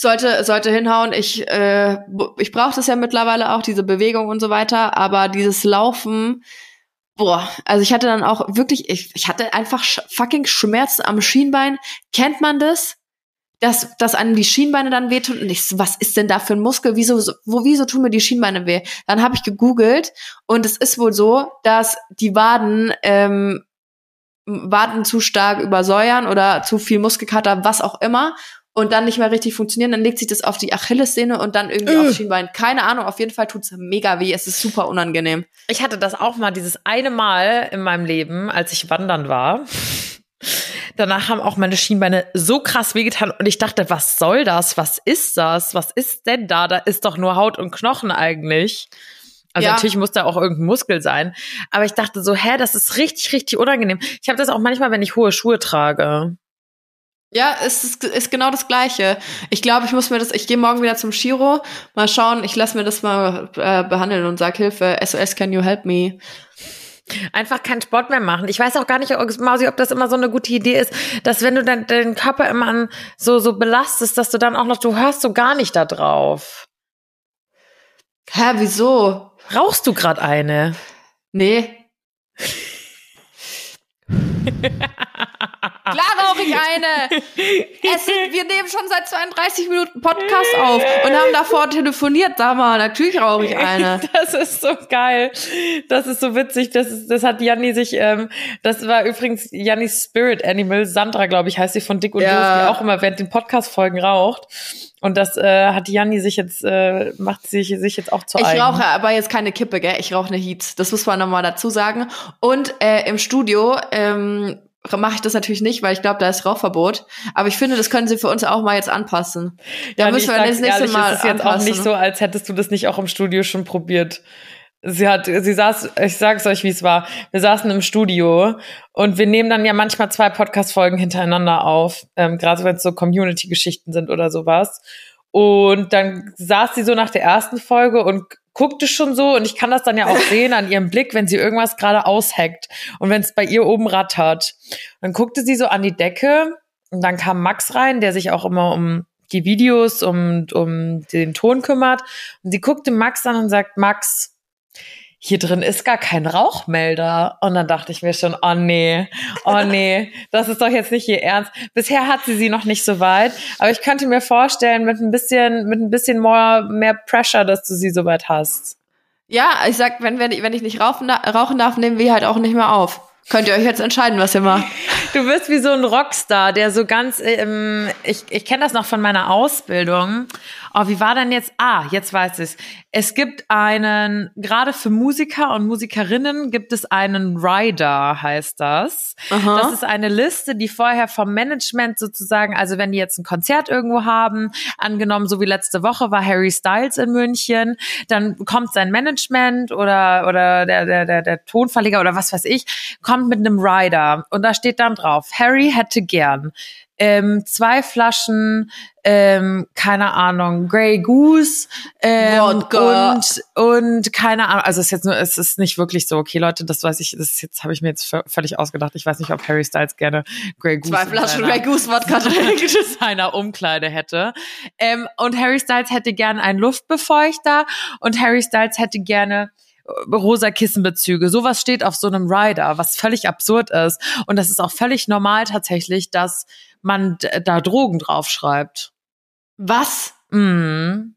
sollte sollte hinhauen. Ich äh, ich brauche das ja mittlerweile auch diese Bewegung und so weiter, aber dieses Laufen Boah, also ich hatte dann auch wirklich, ich, ich hatte einfach fucking Schmerzen am Schienbein. Kennt man das? Dass, dass einem die Schienbeine dann wehtun und ich was ist denn da für ein Muskel? Wieso, wo, wieso tun mir die Schienbeine weh? Dann habe ich gegoogelt und es ist wohl so, dass die Waden ähm, Waden zu stark übersäuern oder zu viel Muskelkater, was auch immer und dann nicht mehr richtig funktionieren, dann legt sich das auf die Achillessehne und dann irgendwie äh. aufs Schienbein. Keine Ahnung, auf jeden Fall tut's mega weh. Es ist super unangenehm. Ich hatte das auch mal, dieses eine Mal in meinem Leben, als ich wandern war. Danach haben auch meine Schienbeine so krass wehgetan und ich dachte, was soll das? Was ist das? Was ist denn da? Da ist doch nur Haut und Knochen eigentlich. Also ja. natürlich muss da auch irgendein Muskel sein. Aber ich dachte so, hä, das ist richtig, richtig unangenehm. Ich habe das auch manchmal, wenn ich hohe Schuhe trage. Ja, es ist, ist genau das Gleiche. Ich glaube, ich muss mir das, ich gehe morgen wieder zum Chiro, mal schauen, ich lasse mir das mal äh, behandeln und sag Hilfe, SOS, can you help me? Einfach keinen Sport mehr machen. Ich weiß auch gar nicht, Mausi, ob das immer so eine gute Idee ist, dass wenn du dann den Körper immer an so, so belastest, dass du dann auch noch, du hörst so gar nicht da drauf. Hä, wieso? Rauchst du gerade eine? Nee. Klar rauche ich eine. Es wir nehmen schon seit 32 Minuten Podcast auf und haben davor telefoniert. Sag mal, natürlich rauche ich eine. Das ist so geil. Das ist so witzig. Das, ist, das hat Janni sich, ähm, das war übrigens Jannis Spirit Animal. Sandra, glaube ich, heißt sie von Dick und ja. Doof, die auch immer während den Podcast-Folgen raucht. Und das äh, hat Janni sich jetzt, äh, macht sich, sich jetzt auch zu Ich eigen. rauche aber jetzt keine Kippe, gell? Ich rauche eine Heat. Das muss man nochmal dazu sagen. Und äh, im Studio ähm, mache ich das natürlich nicht, weil ich glaube, da ist Rauchverbot. Aber ich finde, das können sie für uns auch mal jetzt anpassen. Da ja, müssen wir das nächste ehrlich, Mal. Es ist jetzt anpassen. auch nicht so, als hättest du das nicht auch im Studio schon probiert. Sie hat, sie saß, ich sag's euch, wie es war. Wir saßen im Studio und wir nehmen dann ja manchmal zwei Podcast-Folgen hintereinander auf, ähm, gerade wenn es so Community-Geschichten sind oder sowas. Und dann saß sie so nach der ersten Folge und guckte schon so und ich kann das dann ja auch sehen an ihrem Blick, wenn sie irgendwas gerade ausheckt und wenn es bei ihr oben rattert. Dann guckte sie so an die Decke und dann kam Max rein, der sich auch immer um die Videos, um, um den Ton kümmert. Und sie guckte Max an und sagt, Max, hier drin ist gar kein Rauchmelder. Und dann dachte ich mir schon, oh nee, oh nee, das ist doch jetzt nicht ihr Ernst. Bisher hat sie sie noch nicht so weit, aber ich könnte mir vorstellen, mit ein bisschen, mit ein bisschen more, mehr Pressure, dass du sie so weit hast. Ja, ich sag, wenn, wenn, ich, wenn ich nicht rauchen, rauchen darf, nehmen wir halt auch nicht mehr auf. Könnt ihr euch jetzt entscheiden, was ihr macht. Du wirst wie so ein Rockstar, der so ganz, ähm, ich, ich kenne das noch von meiner Ausbildung. Oh, wie war denn jetzt? Ah, jetzt weiß ich es. gibt einen, gerade für Musiker und Musikerinnen gibt es einen Rider, heißt das. Aha. Das ist eine Liste, die vorher vom Management sozusagen, also wenn die jetzt ein Konzert irgendwo haben, angenommen, so wie letzte Woche war Harry Styles in München, dann kommt sein Management oder, oder der, der, der, der Tonverleger oder was weiß ich, kommt mit einem Rider und da steht dann drauf, Harry hätte gern ähm, zwei Flaschen, ähm, keine Ahnung, Grey Goose ähm, und und keine Ahnung, also es ist jetzt nur, es ist nicht wirklich so, okay Leute, das weiß ich, das ist jetzt habe ich mir jetzt völlig ausgedacht. Ich weiß nicht, ob Harry Styles gerne Grey Goose zwei Flaschen Grey Goose Wodka seiner Umkleide hätte. Ähm, und Harry Styles hätte gerne einen Luftbefeuchter und Harry Styles hätte gerne rosa Kissenbezüge. Sowas steht auf so einem Rider, was völlig absurd ist. Und das ist auch völlig normal tatsächlich, dass man da Drogen draufschreibt. Was? Mhm.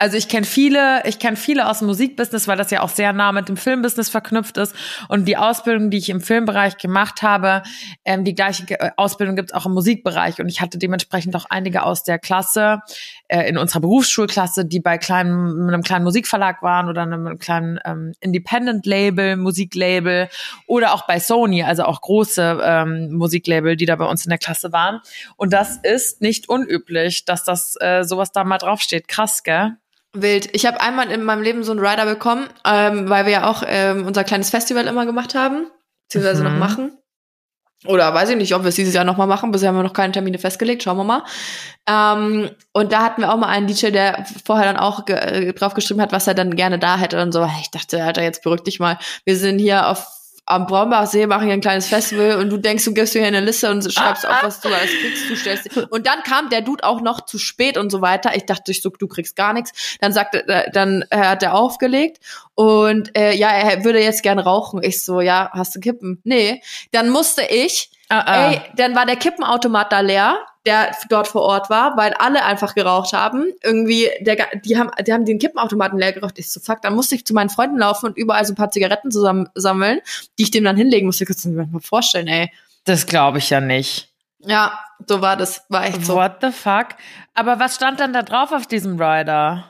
Also ich kenne viele, ich kenne viele aus dem Musikbusiness, weil das ja auch sehr nah mit dem Filmbusiness verknüpft ist. Und die Ausbildung, die ich im Filmbereich gemacht habe, ähm, die gleiche äh, Ausbildung gibt es auch im Musikbereich. Und ich hatte dementsprechend auch einige aus der Klasse, äh, in unserer Berufsschulklasse, die bei kleinen, einem kleinen Musikverlag waren oder einem kleinen ähm, Independent-Label, Musiklabel oder auch bei Sony, also auch große ähm, Musiklabel, die da bei uns in der Klasse waren. Und das ist nicht unüblich, dass das äh, sowas da mal draufsteht. Krass, gell? Wild. Ich habe einmal in meinem Leben so einen Rider bekommen, ähm, weil wir ja auch ähm, unser kleines Festival immer gemacht haben, beziehungsweise mhm. noch machen. Oder weiß ich nicht, ob wir es dieses Jahr nochmal machen. Bisher haben wir noch keine Termine festgelegt. Schauen wir mal. Ähm, und da hatten wir auch mal einen DJ, der vorher dann auch ge äh, drauf geschrieben hat, was er dann gerne da hätte und so. Ich dachte, Alter, jetzt beruhig dich mal. Wir sind hier auf am Braumbachsee machen hier ein kleines Festival und du denkst, du gibst dir hier eine Liste und schreibst auf, was du alles kriegst, du stellst Und dann kam der Dude auch noch zu spät und so weiter. Ich dachte, ich so, du kriegst gar nichts. Dann sagte, äh, dann äh, hat er aufgelegt und äh, ja, er würde jetzt gern rauchen. Ich so, ja, hast du Kippen? Nee. Dann musste ich, uh -uh. ey, dann war der Kippenautomat da leer der dort vor Ort war, weil alle einfach geraucht haben. Irgendwie, der, die haben, die haben den Kippenautomaten leer geraucht. Ich so, fuck, dann musste ich zu meinen Freunden laufen und überall so ein paar Zigaretten zusammen sammeln, die ich dem dann hinlegen musste. Ich kann mir mal vorstellen, ey. Das glaube ich ja nicht. Ja, so war das, war echt so. What the fuck? Aber was stand dann da drauf auf diesem Rider?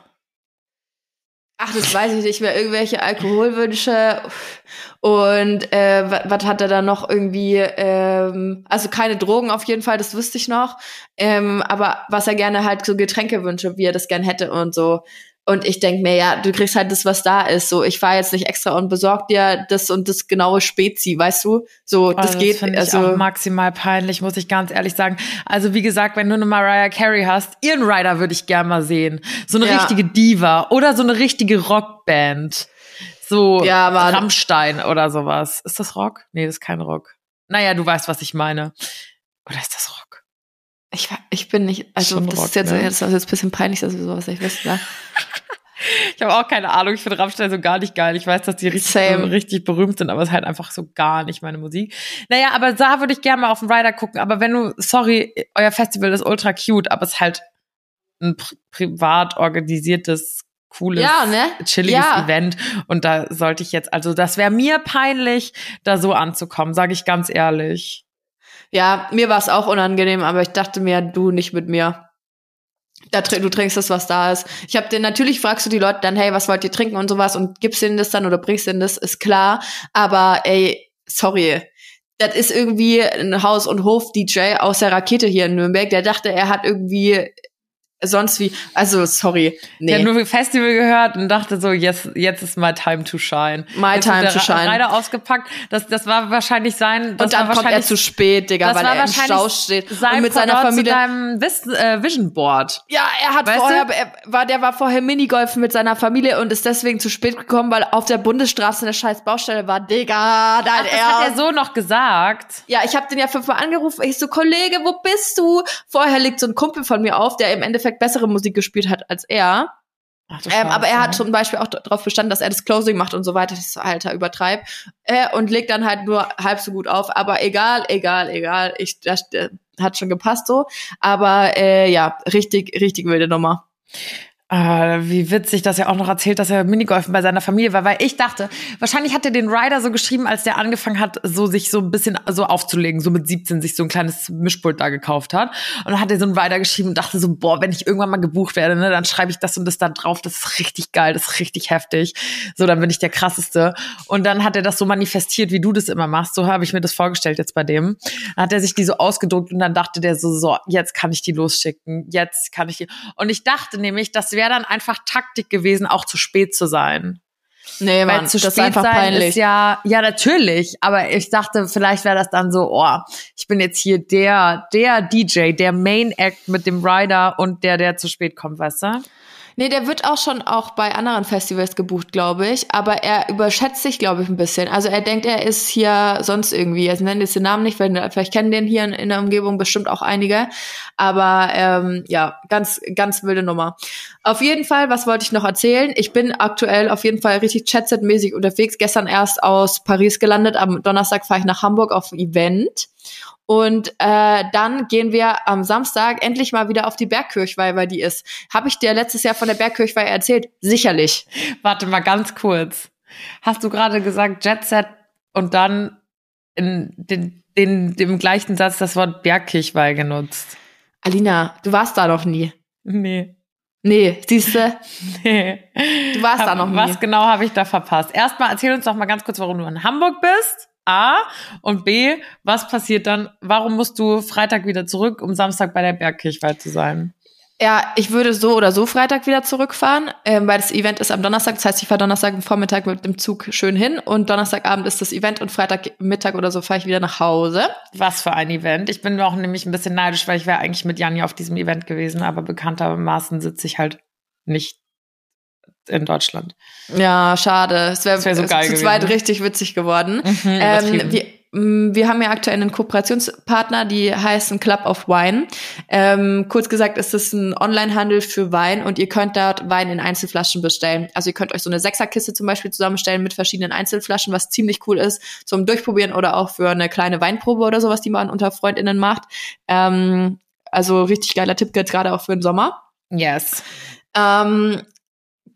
Ach, das weiß ich nicht mehr. Irgendwelche Alkoholwünsche und äh, was hat er da noch irgendwie? Ähm, also keine Drogen auf jeden Fall, das wüsste ich noch. Ähm, aber was er gerne halt so Getränkewünsche, wie er das gern hätte und so. Und ich denk mir, ja, du kriegst halt das, was da ist. So, ich fahre jetzt nicht extra und besorg dir das und das genaue Spezi, weißt du? So, das, oh, das geht. Das also maximal peinlich, muss ich ganz ehrlich sagen. Also wie gesagt, wenn du eine Mariah Carey hast, ihren Rider würde ich gerne mal sehen. So eine ja. richtige Diva oder so eine richtige Rockband. So ja, Mann. Rammstein oder sowas. Ist das Rock? Nee, das ist kein Rock. Naja, du weißt, was ich meine. Oder ist das Rock? Ich, ich bin nicht, also das, Rock, ist jetzt, ne? das ist jetzt ein bisschen peinlich, dass wir sowas nicht wissen, ne? Ich habe auch keine Ahnung, ich finde Rammstein so gar nicht geil. Ich weiß, dass die richtig, Same. richtig berühmt sind, aber es ist halt einfach so gar nicht meine Musik. Naja, aber da würde ich gerne mal auf den Rider gucken. Aber wenn du, sorry, euer Festival ist ultra cute, aber es ist halt ein pri privat organisiertes, cooles, ja, ne? chilliges ja. Event. Und da sollte ich jetzt, also das wäre mir peinlich, da so anzukommen, sage ich ganz ehrlich. Ja, mir war es auch unangenehm, aber ich dachte mir, du nicht mit mir. Da, du trinkst das, was da ist. Ich habe dir natürlich fragst du die Leute dann, hey, was wollt ihr trinken und sowas und gibst denen das dann oder bringst denen das, ist klar. Aber ey, sorry, das ist irgendwie ein Haus- und Hof-DJ aus der Rakete hier in Nürnberg, der dachte, er hat irgendwie sonst wie, also sorry. Nee. Der hat nur Festival gehört und dachte so, jetzt, jetzt ist my time to shine. My jetzt time to shine. Reiter ausgepackt. Das, das war wahrscheinlich sein. Und dann kommt er zu spät, Digga, weil er im Stau steht. Sein und mit seiner Familie. Zu deinem Vis äh, Vision Board. Ja, er hat weißt vorher, er war, der war vorher Minigolfen mit seiner Familie und ist deswegen zu spät gekommen, weil auf der Bundesstraße eine scheiß Baustelle war. Digga, dein Ach, das hat er so noch gesagt. Ja, ich habe den ja fünfmal angerufen. Ich so, Kollege, wo bist du? Vorher liegt so ein Kumpel von mir auf, der im Endeffekt bessere Musik gespielt hat als er. Ach, ähm, aber er hat zum Beispiel auch darauf bestanden, dass er das Closing macht und so weiter. Ich so, Alter, übertreib. Äh, und legt dann halt nur halb so gut auf. Aber egal, egal, egal. Ich, das, das hat schon gepasst so. Aber äh, ja, richtig, richtig wilde Nummer. Äh, wie witzig, dass er auch noch erzählt, dass er Minigolfen bei seiner Familie war, weil ich dachte, wahrscheinlich hat er den Rider so geschrieben, als der angefangen hat, so sich so ein bisschen so aufzulegen, so mit 17 sich so ein kleines Mischpult da gekauft hat. Und dann hat er so einen Rider geschrieben und dachte so, boah, wenn ich irgendwann mal gebucht werde, ne, dann schreibe ich das und das da drauf, das ist richtig geil, das ist richtig heftig. So, dann bin ich der krasseste. Und dann hat er das so manifestiert, wie du das immer machst. So habe ich mir das vorgestellt jetzt bei dem. Dann hat er sich die so ausgedruckt und dann dachte der so, so, jetzt kann ich die losschicken, jetzt kann ich die. Und ich dachte nämlich, dass wäre dann einfach Taktik gewesen, auch zu spät zu sein. Nee, Mann, zu das ist einfach sein peinlich. Ist ja, ja, natürlich. Aber ich dachte, vielleicht wäre das dann so, oh, ich bin jetzt hier der, der DJ, der Main Act mit dem Rider und der, der zu spät kommt, weißt du? Nee, der wird auch schon auch bei anderen Festivals gebucht, glaube ich. Aber er überschätzt sich, glaube ich, ein bisschen. Also er denkt, er ist hier sonst irgendwie. Also nennen jetzt den Namen nicht, weil vielleicht kennen den hier in, in der Umgebung bestimmt auch einige. Aber ähm, ja, ganz, ganz wilde Nummer. Auf jeden Fall, was wollte ich noch erzählen? Ich bin aktuell auf jeden Fall richtig Chatset-mäßig unterwegs. Gestern erst aus Paris gelandet. Am Donnerstag fahre ich nach Hamburg auf ein Event. Und äh, dann gehen wir am Samstag endlich mal wieder auf die Bergkirchweih, weil die ist. Habe ich dir letztes Jahr von der Bergkirchweih erzählt? Sicherlich. Warte mal ganz kurz. Hast du gerade gesagt Jet Set und dann in den, den, dem gleichen Satz das Wort Bergkirchweih genutzt? Alina, du warst da noch nie. Nee. Nee, siehst du? Nee. Du warst Hab, da noch nie. Was genau habe ich da verpasst? Erstmal erzähl uns doch mal ganz kurz, warum du in Hamburg bist. A und B, was passiert dann? Warum musst du Freitag wieder zurück, um Samstag bei der Bergkirchweih zu sein? Ja, ich würde so oder so Freitag wieder zurückfahren, ähm, weil das Event ist am Donnerstag. Das heißt, ich fahre Donnerstag Vormittag mit dem Zug schön hin und Donnerstagabend ist das Event und Freitagmittag oder so fahre ich wieder nach Hause. Was für ein Event. Ich bin auch nämlich ein bisschen neidisch, weil ich wäre eigentlich mit Janni auf diesem Event gewesen, aber bekanntermaßen sitze ich halt nicht in Deutschland. Ja, schade. Es wäre wär so geil zu zweit gewesen. richtig witzig geworden. Mhm, ähm, wir, mm, wir haben ja aktuell einen Kooperationspartner, die heißen Club of Wine. Ähm, kurz gesagt ist es ein Onlinehandel für Wein und ihr könnt dort Wein in Einzelflaschen bestellen. Also ihr könnt euch so eine Sechserkiste zum Beispiel zusammenstellen mit verschiedenen Einzelflaschen, was ziemlich cool ist zum Durchprobieren oder auch für eine kleine Weinprobe oder sowas, die man unter FreundInnen macht. Ähm, also richtig geiler Tipp gerade auch für den Sommer. Yes. Ähm,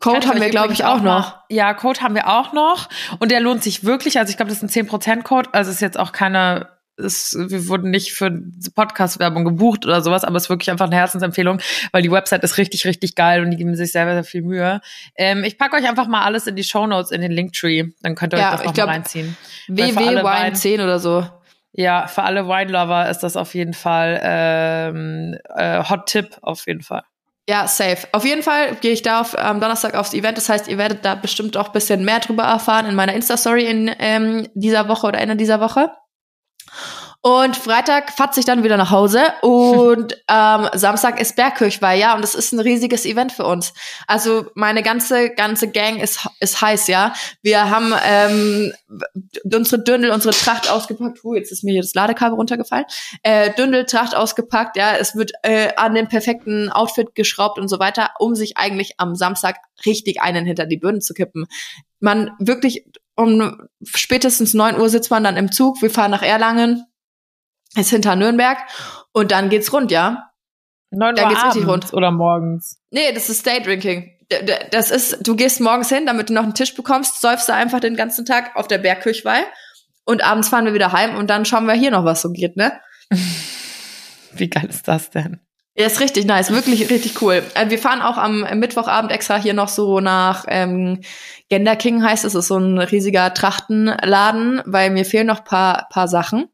Code haben wir, glaube ich, auch noch. Ja, Code haben wir auch noch. Und der lohnt sich wirklich. Also ich glaube, das ist ein 10%-Code. Also ist jetzt auch keine, ist, wir wurden nicht für Podcast-Werbung gebucht oder sowas, aber es ist wirklich einfach eine Herzensempfehlung, weil die Website ist richtig, richtig geil und die geben sich sehr, sehr viel Mühe. Ähm, ich packe euch einfach mal alles in die Show Notes in den Linktree. Dann könnt ihr ja, euch das noch glaub, mal reinziehen. www.wine10 oder so. Ja, für alle Wine-Lover ist das auf jeden Fall ähm, äh, Hot-Tip auf jeden Fall. Ja, safe. Auf jeden Fall gehe ich da auf, am Donnerstag aufs Event. Das heißt, ihr werdet da bestimmt auch bisschen mehr drüber erfahren in meiner Insta-Story in ähm, dieser Woche oder Ende dieser Woche. Und Freitag fatze ich dann wieder nach Hause und ähm, Samstag ist Bergkirchweih, ja, und das ist ein riesiges Event für uns. Also meine ganze ganze Gang ist ist heiß, ja. Wir haben ähm, unsere Dündel, unsere Tracht ausgepackt. Uh, jetzt ist mir hier das Ladekabel runtergefallen. Äh, Dündel, Tracht ausgepackt, ja. Es wird äh, an den perfekten Outfit geschraubt und so weiter, um sich eigentlich am Samstag richtig einen hinter die Birnen zu kippen. Man wirklich um spätestens neun Uhr sitzt man dann im Zug. Wir fahren nach Erlangen ist hinter Nürnberg und dann geht's rund, ja. Neun Uhr geht's richtig rund. Oder morgens? Nee, das ist Day Drinking. Das ist, du gehst morgens hin, damit du noch einen Tisch bekommst, säufst da einfach den ganzen Tag auf der Bergkirchweih und abends fahren wir wieder heim und dann schauen wir hier noch, was so geht, ne? Wie geil ist das denn? Ja, ist richtig nice, wirklich richtig cool. Äh, wir fahren auch am Mittwochabend extra hier noch so nach ähm, Gender King heißt es, ist so ein riesiger Trachtenladen, weil mir fehlen noch paar paar Sachen.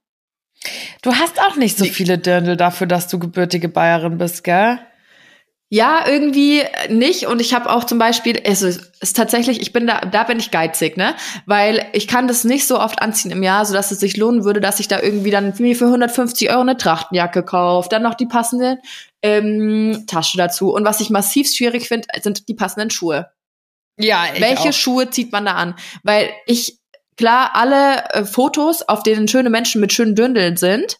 Du hast auch nicht so viele Dirndl dafür, dass du gebürtige Bayerin bist, gell? Ja, irgendwie nicht. Und ich habe auch zum Beispiel, es ist, ist tatsächlich, ich bin da, da bin ich geizig, ne? Weil ich kann das nicht so oft anziehen im Jahr, so dass es sich lohnen würde, dass ich da irgendwie dann mir für 150 Euro eine Trachtenjacke kaufe, dann noch die passende ähm, Tasche dazu. Und was ich massiv schwierig finde, sind die passenden Schuhe. Ja, ich Welche auch. Schuhe zieht man da an? Weil ich, klar, alle äh, Fotos, auf denen schöne Menschen mit schönen Dündeln sind,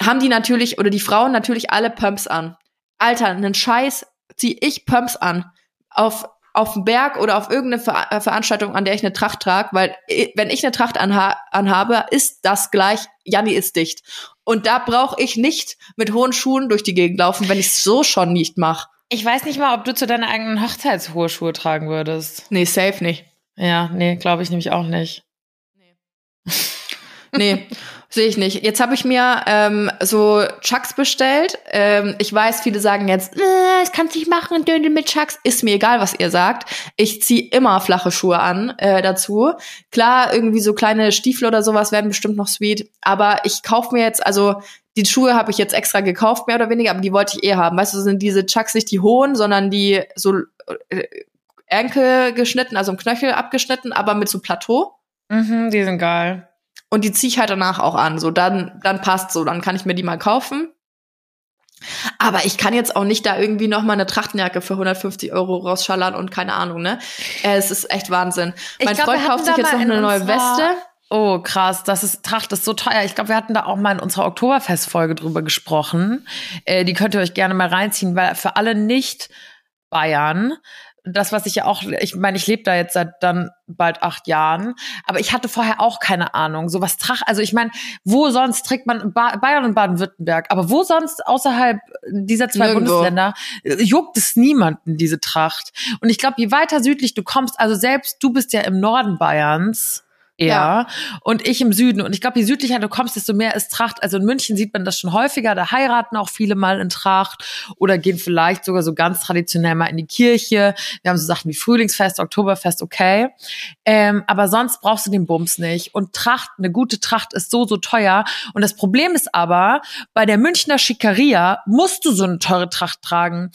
haben die natürlich, oder die Frauen natürlich alle Pumps an. Alter, einen Scheiß zieh ich Pumps an. Auf, auf dem Berg oder auf irgendeine Ver äh, Veranstaltung, an der ich eine Tracht trage, weil wenn ich eine Tracht anha anhabe, ist das gleich, Janni ist dicht. Und da brauche ich nicht mit hohen Schuhen durch die Gegend laufen, wenn ich es so schon nicht mache. Ich weiß nicht mal, ob du zu deiner eigenen Hochzeit hohe Schuhe tragen würdest. Nee, safe nicht. Ja, nee, glaube ich nämlich auch nicht. Nee. Sehe ich nicht. Jetzt habe ich mir ähm, so Chucks bestellt. Ähm, ich weiß, viele sagen jetzt, äh, das kannst nicht machen, Döndel mit Chucks. Ist mir egal, was ihr sagt. Ich ziehe immer flache Schuhe an äh, dazu. Klar, irgendwie so kleine Stiefel oder sowas werden bestimmt noch sweet. Aber ich kaufe mir jetzt, also die Schuhe habe ich jetzt extra gekauft, mehr oder weniger, aber die wollte ich eh haben. Weißt du, sind diese Chucks nicht die hohen, sondern die so äh, Enkel geschnitten, also im Knöchel abgeschnitten, aber mit so Plateau. Mhm, die sind geil. Und die ziehe ich halt danach auch an. So, dann, dann passt so, dann kann ich mir die mal kaufen. Aber ich kann jetzt auch nicht da irgendwie noch mal eine Trachtenjacke für 150 Euro rausschallern und keine Ahnung, ne? Äh, es ist echt Wahnsinn. Ich mein glaub, Freund kauft sich jetzt noch eine neue Weste. Oh, krass, das ist Tracht ist so teuer. Ich glaube, wir hatten da auch mal in unserer Oktoberfestfolge drüber gesprochen. Äh, die könnt ihr euch gerne mal reinziehen, weil für alle nicht Bayern das, was ich ja auch, ich meine, ich lebe da jetzt seit dann bald acht Jahren, aber ich hatte vorher auch keine Ahnung. So was Trach, also ich meine, wo sonst trägt man ba Bayern und Baden-Württemberg, aber wo sonst außerhalb dieser zwei Nirgendwo. Bundesländer äh, juckt es niemanden, diese Tracht. Und ich glaube, je weiter südlich du kommst, also selbst du bist ja im Norden Bayerns, ja. und ich im Süden. Und ich glaube, je südlicher du kommst, desto mehr ist Tracht. Also in München sieht man das schon häufiger. Da heiraten auch viele mal in Tracht oder gehen vielleicht sogar so ganz traditionell mal in die Kirche. Wir haben so Sachen wie Frühlingsfest, Oktoberfest, okay. Ähm, aber sonst brauchst du den Bums nicht. Und Tracht, eine gute Tracht ist so, so teuer. Und das Problem ist aber, bei der Münchner Schickeria musst du so eine teure Tracht tragen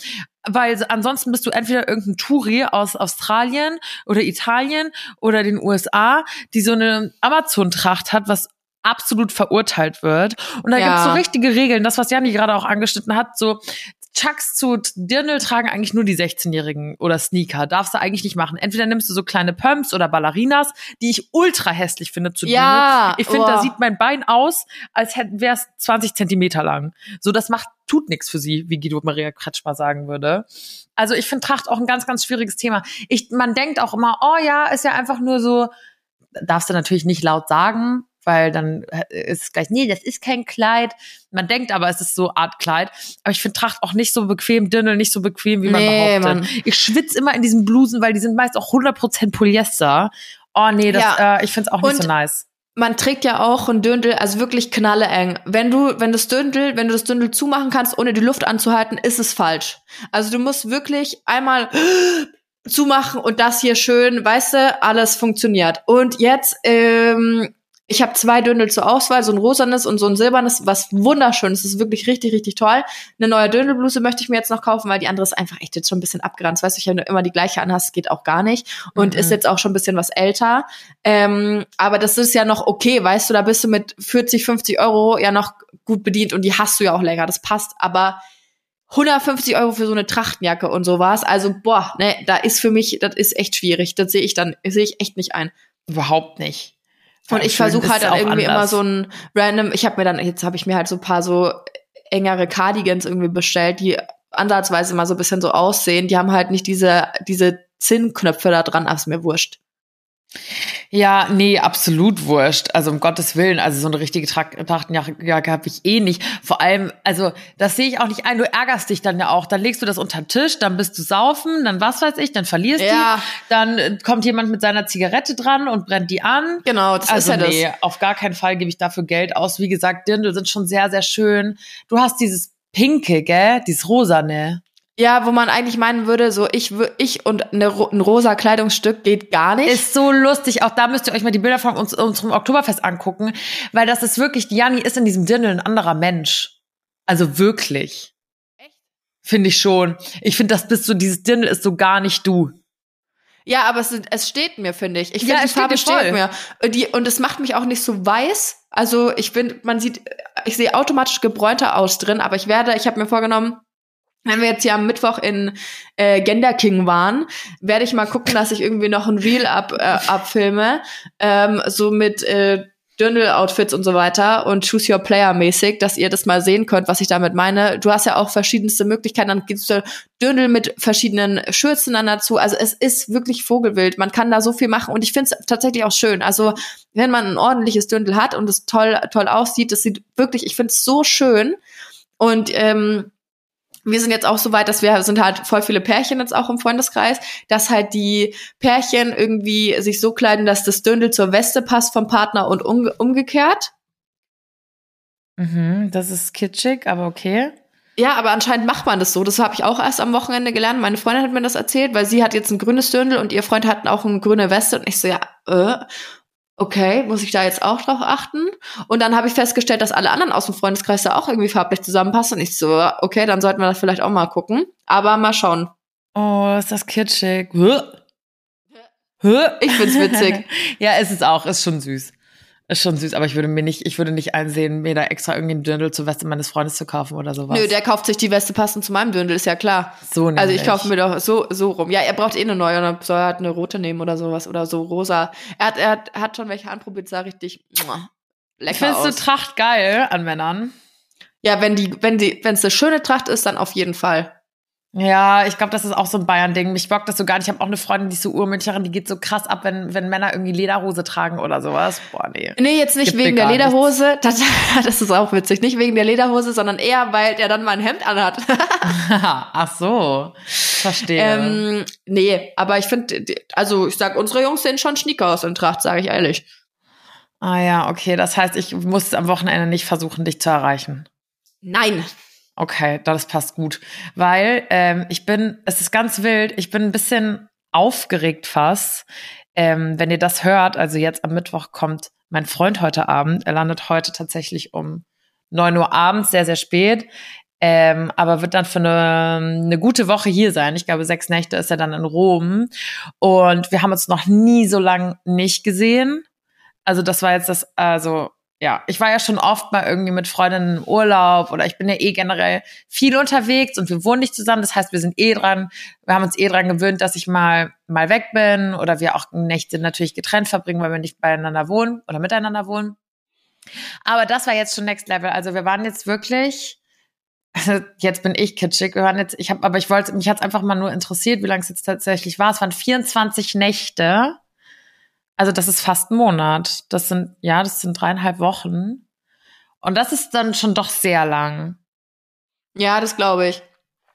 weil ansonsten bist du entweder irgendein Touri aus Australien oder Italien oder den USA, die so eine Amazon-Tracht hat, was absolut verurteilt wird. Und da ja. gibt's so richtige Regeln, das, was Janni gerade auch angeschnitten hat, so Chucks zu Dirndl tragen eigentlich nur die 16-Jährigen oder Sneaker. Darfst du eigentlich nicht machen. Entweder nimmst du so kleine Pumps oder Ballerinas, die ich ultra hässlich finde zu ja, Dirndl. Ich finde, oh. da sieht mein Bein aus, als wäre es 20 Zentimeter lang. So, das macht, tut nichts für sie, wie Guido Maria Kretschmer sagen würde. Also ich finde Tracht auch ein ganz, ganz schwieriges Thema. Ich, man denkt auch immer, oh ja, ist ja einfach nur so, darfst du natürlich nicht laut sagen, weil dann äh, ist es gleich, nee, das ist kein Kleid. Man denkt aber, es ist so Art Kleid. Aber ich finde Tracht auch nicht so bequem, Dirndl nicht so bequem, wie man nee, behauptet. Mann. Ich schwitze immer in diesen Blusen, weil die sind meist auch 100% Polyester. Oh nee, das, ja. äh, ich finde es auch nicht Und so nice man trägt ja auch ein Dündel, also wirklich knalleeng. Wenn du, wenn das Dündel, wenn du das Dündel zumachen kannst, ohne die Luft anzuhalten, ist es falsch. Also du musst wirklich einmal zumachen und das hier schön, weißt du, alles funktioniert. Und jetzt ähm, ich habe zwei Dündel zur Auswahl, so ein rosanes und so ein silbernes, was wunderschön ist. Das ist wirklich richtig, richtig toll. Eine neue Dündelbluse möchte ich mir jetzt noch kaufen, weil die andere ist einfach echt jetzt schon ein bisschen abgeranzt. Weißt du, wenn du immer die gleiche anhast, geht auch gar nicht. Und mhm. ist jetzt auch schon ein bisschen was älter. Ähm, aber das ist ja noch okay, weißt du, da bist du mit 40, 50 Euro ja noch gut bedient und die hast du ja auch länger. Das passt. Aber 150 Euro für so eine Trachtenjacke und sowas. Also, boah, ne, da ist für mich, das ist echt schwierig. Das sehe ich dann, sehe ich echt nicht ein. Überhaupt nicht. Und ich versuche halt dann irgendwie anders. immer so ein random, ich habe mir dann, jetzt habe ich mir halt so ein paar so engere Cardigans irgendwie bestellt, die ansatzweise mal so ein bisschen so aussehen. Die haben halt nicht diese, diese Zinnknöpfe da dran, aber ist mir wurscht. Ja, nee, absolut wurscht. Also um Gottes Willen, also so eine richtige Trachtenjacke habe ich eh nicht. Vor allem, also das sehe ich auch nicht ein. Du ärgerst dich dann ja auch. Dann legst du das unter den Tisch, dann bist du saufen, dann was weiß ich, dann verlierst ja. die. Dann kommt jemand mit seiner Zigarette dran und brennt die an. Genau, das also, ist ja nee, das. auf gar keinen Fall gebe ich dafür Geld aus. Wie gesagt, Dirndl sind schon sehr, sehr schön. Du hast dieses Pinke, gell? Dieses Rosane. Ja, wo man eigentlich meinen würde, so ich, ich und eine, ein rosa Kleidungsstück geht gar nicht. Ist so lustig. Auch da müsst ihr euch mal die Bilder von uns, unserem Oktoberfest angucken, weil das ist wirklich, die Janni ist in diesem Dirndl ein anderer Mensch. Also wirklich. Echt? Finde ich schon. Ich finde, das bist so, dieses Dirndl ist so gar nicht du. Ja, aber es, es steht mir, finde ich. Ich finde, ja, die Farbe steht, steht mir. Die, und es macht mich auch nicht so weiß. Also ich bin, man sieht, ich sehe automatisch gebräunter aus drin, aber ich werde, ich habe mir vorgenommen, wenn wir jetzt hier am Mittwoch in äh, Gender King waren, werde ich mal gucken, dass ich irgendwie noch ein Reel ab, äh, abfilme, ähm, so mit äh, Dirndl-Outfits und so weiter und Choose Your Player mäßig, dass ihr das mal sehen könnt, was ich damit meine. Du hast ja auch verschiedenste Möglichkeiten, dann gibt's da Dirndl mit verschiedenen Schürzen dann dazu. Also es ist wirklich Vogelwild. Man kann da so viel machen und ich finde es tatsächlich auch schön. Also wenn man ein ordentliches Dirndl hat und es toll, toll aussieht, das sieht wirklich, ich finde es so schön. Und ähm, wir sind jetzt auch so weit, dass wir sind halt voll viele Pärchen jetzt auch im Freundeskreis, dass halt die Pärchen irgendwie sich so kleiden, dass das Dündel zur Weste passt vom Partner und um, umgekehrt. Mhm, das ist kitschig, aber okay. Ja, aber anscheinend macht man das so. Das habe ich auch erst am Wochenende gelernt. Meine Freundin hat mir das erzählt, weil sie hat jetzt ein grünes Dirndl und ihr Freund hat auch eine grüne Weste und ich so ja, äh, okay, muss ich da jetzt auch drauf achten? Und dann habe ich festgestellt, dass alle anderen aus dem Freundeskreis da auch irgendwie farblich zusammenpassen. Und ich so, okay, dann sollten wir das vielleicht auch mal gucken. Aber mal schauen. Oh, ist das kitschig. Ich find's witzig. ja, es ist auch, ist schon süß. Ist schon süß, aber ich würde mir nicht, ich würde nicht einsehen, mir da extra irgendwie ein Dirndl zur Weste meines Freundes zu kaufen oder sowas. Nö, der kauft sich die Weste passend zu meinem Dirndl, ist ja klar. So nämlich. Also ich kaufe mir doch so, so rum. Ja, er braucht eh eine neue und dann soll er halt eine rote nehmen oder sowas oder so rosa. Er hat, er hat, hat schon welche anprobiert, sah richtig lecker Findest aus. du Tracht geil an Männern? Ja, wenn die, wenn die, wenn es eine schöne Tracht ist, dann auf jeden Fall. Ja, ich glaube, das ist auch so ein Bayern-Ding. Mich bockt das so gar nicht. Ich habe auch eine Freundin, die ist so Urmüncherin, die geht so krass ab, wenn, wenn Männer irgendwie Lederhose tragen oder sowas. Boah, nee. Nee, jetzt nicht Gibt wegen der Lederhose. Das, das ist auch witzig. Nicht wegen der Lederhose, sondern eher, weil der dann mal ein Hemd anhat. Ach so. Verstehe. Ähm, nee, aber ich finde, also ich sag, unsere Jungs sehen schon schnieke aus in Tracht, sage ich ehrlich. Ah ja, okay. Das heißt, ich muss am Wochenende nicht versuchen, dich zu erreichen. Nein. Okay, das passt gut. Weil ähm, ich bin, es ist ganz wild, ich bin ein bisschen aufgeregt fast. Ähm, wenn ihr das hört, also jetzt am Mittwoch kommt mein Freund heute Abend. Er landet heute tatsächlich um neun Uhr abends, sehr, sehr spät. Ähm, aber wird dann für eine, eine gute Woche hier sein. Ich glaube, sechs Nächte ist er dann in Rom. Und wir haben uns noch nie so lang nicht gesehen. Also das war jetzt das, also ja, ich war ja schon oft mal irgendwie mit Freundinnen im Urlaub oder ich bin ja eh generell viel unterwegs und wir wohnen nicht zusammen. Das heißt, wir sind eh dran, wir haben uns eh dran gewöhnt, dass ich mal, mal weg bin oder wir auch Nächte natürlich getrennt verbringen, weil wir nicht beieinander wohnen oder miteinander wohnen. Aber das war jetzt schon Next Level. Also wir waren jetzt wirklich, also jetzt bin ich kitschig. Wir waren jetzt, ich habe, aber ich wollte, mich hat's einfach mal nur interessiert, wie lange es jetzt tatsächlich war. Es waren 24 Nächte also das ist fast ein Monat. Das sind, ja, das sind dreieinhalb Wochen. Und das ist dann schon doch sehr lang. Ja, das glaube ich.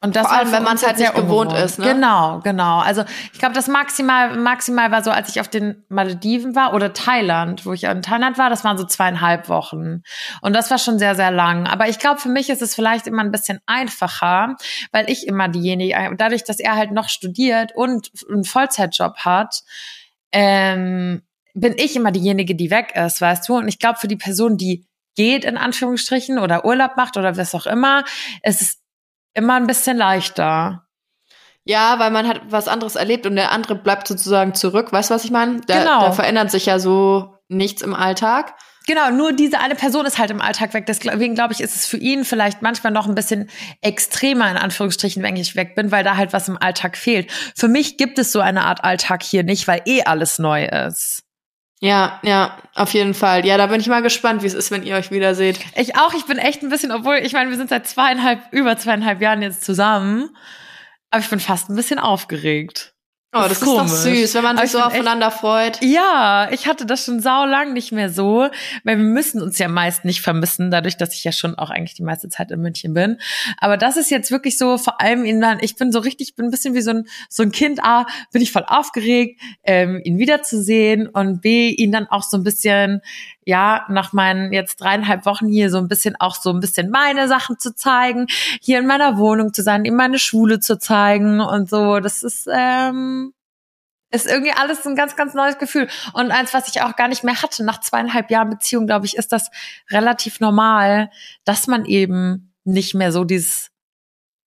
Und das Vor allem, wenn man es halt nicht gewohnt ist. Ne? Genau, genau. Also ich glaube, das maximal, maximal war so, als ich auf den Malediven war oder Thailand, wo ich in Thailand war, das waren so zweieinhalb Wochen. Und das war schon sehr, sehr lang. Aber ich glaube, für mich ist es vielleicht immer ein bisschen einfacher, weil ich immer diejenige, dadurch, dass er halt noch studiert und einen Vollzeitjob hat, ähm, bin ich immer diejenige, die weg ist, weißt du? Und ich glaube, für die Person, die geht, in Anführungsstrichen, oder Urlaub macht oder was auch immer, ist es immer ein bisschen leichter. Ja, weil man hat was anderes erlebt und der andere bleibt sozusagen zurück. Weißt du, was ich meine? Da, genau. da verändert sich ja so nichts im Alltag. Genau, nur diese eine Person ist halt im Alltag weg. Deswegen glaube ich, ist es für ihn vielleicht manchmal noch ein bisschen extremer in Anführungsstrichen, wenn ich weg bin, weil da halt was im Alltag fehlt. Für mich gibt es so eine Art Alltag hier nicht, weil eh alles neu ist. Ja, ja, auf jeden Fall. Ja, da bin ich mal gespannt, wie es ist, wenn ihr euch wieder seht. Ich auch. Ich bin echt ein bisschen, obwohl ich meine, wir sind seit zweieinhalb, über zweieinhalb Jahren jetzt zusammen, aber ich bin fast ein bisschen aufgeregt. Oh, das, das ist, doch süß, wenn man sich so aufeinander echt, freut. Ja, ich hatte das schon saulang nicht mehr so, weil wir müssen uns ja meist nicht vermissen, dadurch, dass ich ja schon auch eigentlich die meiste Zeit in München bin. Aber das ist jetzt wirklich so, vor allem ihn dann, ich bin so richtig, bin ein bisschen wie so ein, so ein Kind, A, bin ich voll aufgeregt, ähm, ihn wiederzusehen und B, ihn dann auch so ein bisschen, ja, nach meinen jetzt dreieinhalb Wochen hier so ein bisschen auch so ein bisschen meine Sachen zu zeigen, hier in meiner Wohnung zu sein, ihm meine Schule zu zeigen und so. Das ist, ähm, ist irgendwie alles ein ganz, ganz neues Gefühl. Und eins, was ich auch gar nicht mehr hatte, nach zweieinhalb Jahren Beziehung, glaube ich, ist das relativ normal, dass man eben nicht mehr so dieses